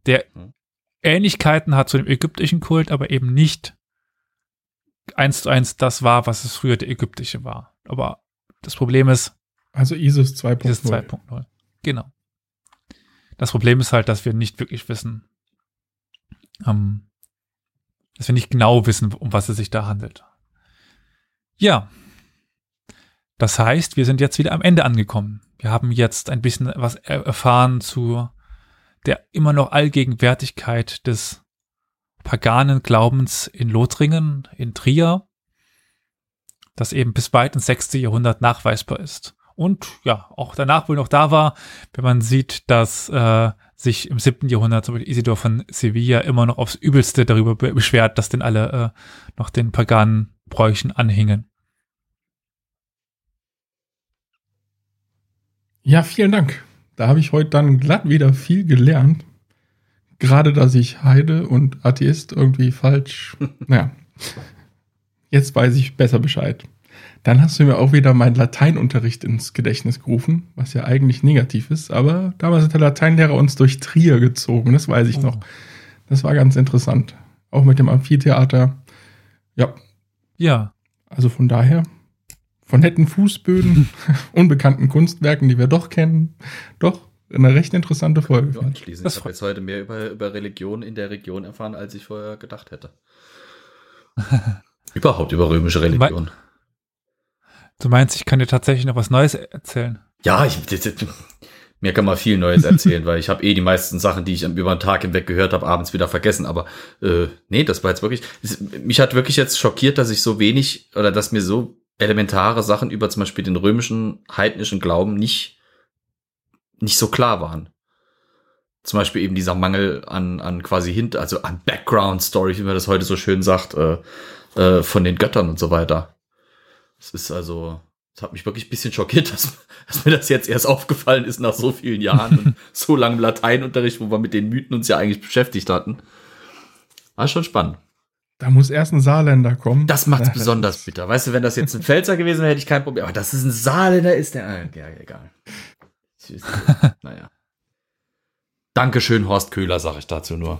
der Mhm. Ähnlichkeiten hat zu dem ägyptischen Kult, aber eben nicht eins zu eins das war, was es früher der ägyptische war. Aber das Problem ist, Also ISIS 2.0. dieses 2.0. Genau. Das Problem ist halt, dass wir nicht wirklich wissen, ähm, dass wir nicht genau wissen, um was es sich da handelt. Ja. Das heißt, wir sind jetzt wieder am Ende angekommen. Wir haben jetzt ein bisschen was er erfahren zu der immer noch Allgegenwärtigkeit des paganen Glaubens in Lothringen, in Trier, das eben bis weit ins sechste Jahrhundert nachweisbar ist. Und ja, auch danach wohl noch da war, wenn man sieht, dass äh, sich im siebten Jahrhundert zum Beispiel Isidor von Sevilla immer noch aufs Übelste darüber be beschwert, dass denn alle äh, noch den paganen Bräuchen anhingen. Ja, vielen Dank. Da habe ich heute dann glatt wieder viel gelernt. Gerade, dass ich Heide und Atheist irgendwie falsch. *laughs* naja, jetzt weiß ich besser Bescheid. Dann hast du mir auch wieder meinen Lateinunterricht ins Gedächtnis gerufen, was ja eigentlich negativ ist, aber damals hat der Lateinlehrer uns durch Trier gezogen, das weiß ich Oh. noch. Das war ganz interessant. Auch mit dem Amphitheater. Ja, Ja, also von daher, von netten Fußböden, *laughs* unbekannten Kunstwerken, die wir doch kennen, doch eine recht interessante Folge. Ich. anschließend. Ich habe jetzt heute mehr über, über Religion in der Region erfahren, als ich vorher gedacht hätte. *laughs* Überhaupt über römische Religion. du meinst, ich kann dir tatsächlich noch was Neues erzählen. Ja, ich, mir kann man viel Neues erzählen, weil ich habe eh die meisten Sachen, die ich über den Tag hinweg gehört habe, abends wieder vergessen. Aber äh, nee, das war jetzt wirklich. Es, mich hat wirklich jetzt schockiert, dass ich so wenig oder dass mir so elementare Sachen über zum Beispiel den römischen heidnischen Glauben nicht nicht so klar waren. Zum Beispiel eben dieser Mangel an an quasi hinter, also an Background Story, wie man das heute so schön sagt, äh, äh, von den Göttern und so weiter. Es ist also Das hat mich wirklich ein bisschen schockiert, *laughs* dass, dass mir das jetzt erst aufgefallen ist nach so vielen Jahren und *laughs* so langem Lateinunterricht, wo wir mit den Mythen uns ja eigentlich beschäftigt hatten. War schon spannend. Da muss erst ein Saarländer kommen. Das macht's Ja, *laughs* besonders ist- bitter. Weißt du, wenn das jetzt ein Pfälzer gewesen wäre, hätte ich kein Problem. Aber dass es ein Saarländer ist, der, ja, egal. Naja. Dankeschön, Horst Köhler, sage ich dazu nur.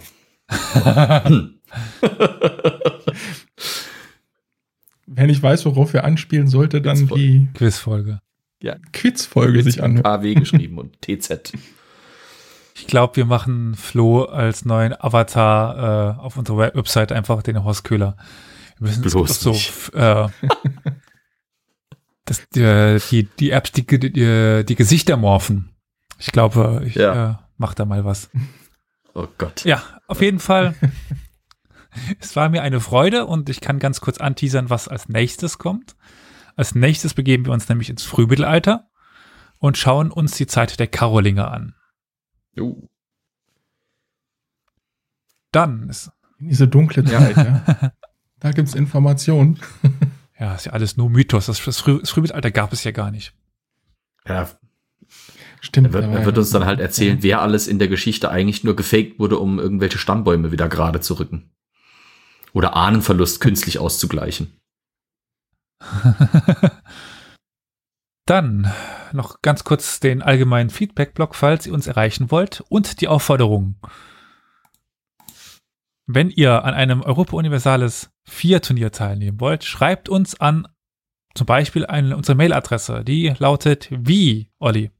Wenn ich weiß, worauf er anspielen sollte, dann Quizfolge. die Quizfolge. Quizfolge sich anhören. KW geschrieben und TZ. Ich glaube, wir machen Flo als neuen Avatar äh, auf unserer Web- Website einfach den Horst Köhler. Wir müssen Bloß so nicht. äh, das, die, die, die Apps, die, die, die, die Gesichter morphen. Ich glaube, ich Ja. äh, mach da mal was. Oh Gott. Ja, auf jeden Fall. *laughs* *laughs* es war mir eine Freude und ich kann ganz kurz anteasern, was als nächstes kommt. Als nächstes begeben wir uns nämlich ins Frühmittelalter und schauen uns die Zeit der Karolinger an. Uh. In Dann ist, diese dunkle Zeit, ja. Da gibt's Informationen. *laughs* ja, ist ja alles nur Mythos. Das, das, Früh, das Frühmittelalter gab es ja gar nicht. Ja, Stimmt. er wird, er wird uns dann halt erzählen, wer alles in der Geschichte eigentlich nur gefaked wurde, um irgendwelche Stammbäume wieder gerade zu rücken. Oder Ahnenverlust künstlich auszugleichen. *laughs* Dann noch ganz kurz den allgemeinen Feedback-Blog, falls ihr uns erreichen wollt und die Aufforderung. Wenn ihr an einem Europa Universales 4 Turnier teilnehmen wollt, schreibt uns an zum Beispiel eine, unsere Mailadresse, die lautet wie, Olli?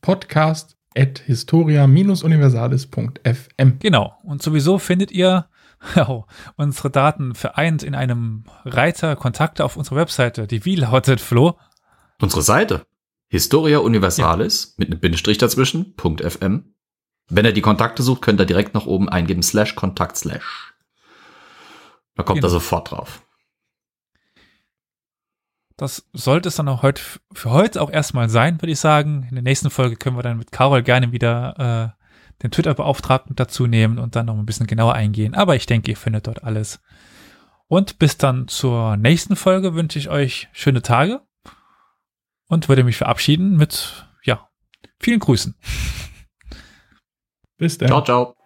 Podcast at historia-universalis.fm. Genau. Und sowieso findet ihr *laughs* oh, unsere Daten vereint in einem Reiter Kontakte auf unserer Webseite. Die wie lautet, Flo? Unsere Seite. Historia Universalis mit einem Bindestrich dazwischen, .fm. Wenn ihr die Kontakte sucht, könnt ihr direkt nach oben eingeben, slash Kontakt slash. Da kommt Genau. er sofort drauf. Das sollte es dann auch heute für heute auch erstmal sein, würde ich sagen. In der nächsten Folge können wir dann mit Carol gerne wieder äh, den Twitter-Beauftragten dazu nehmen und dann noch ein bisschen genauer eingehen. Aber ich denke, ihr findet dort alles. Und bis dann zur nächsten Folge wünsche ich euch schöne Tage und würde mich verabschieden mit, ja, vielen Grüßen. Bis dann. Ciao, ciao.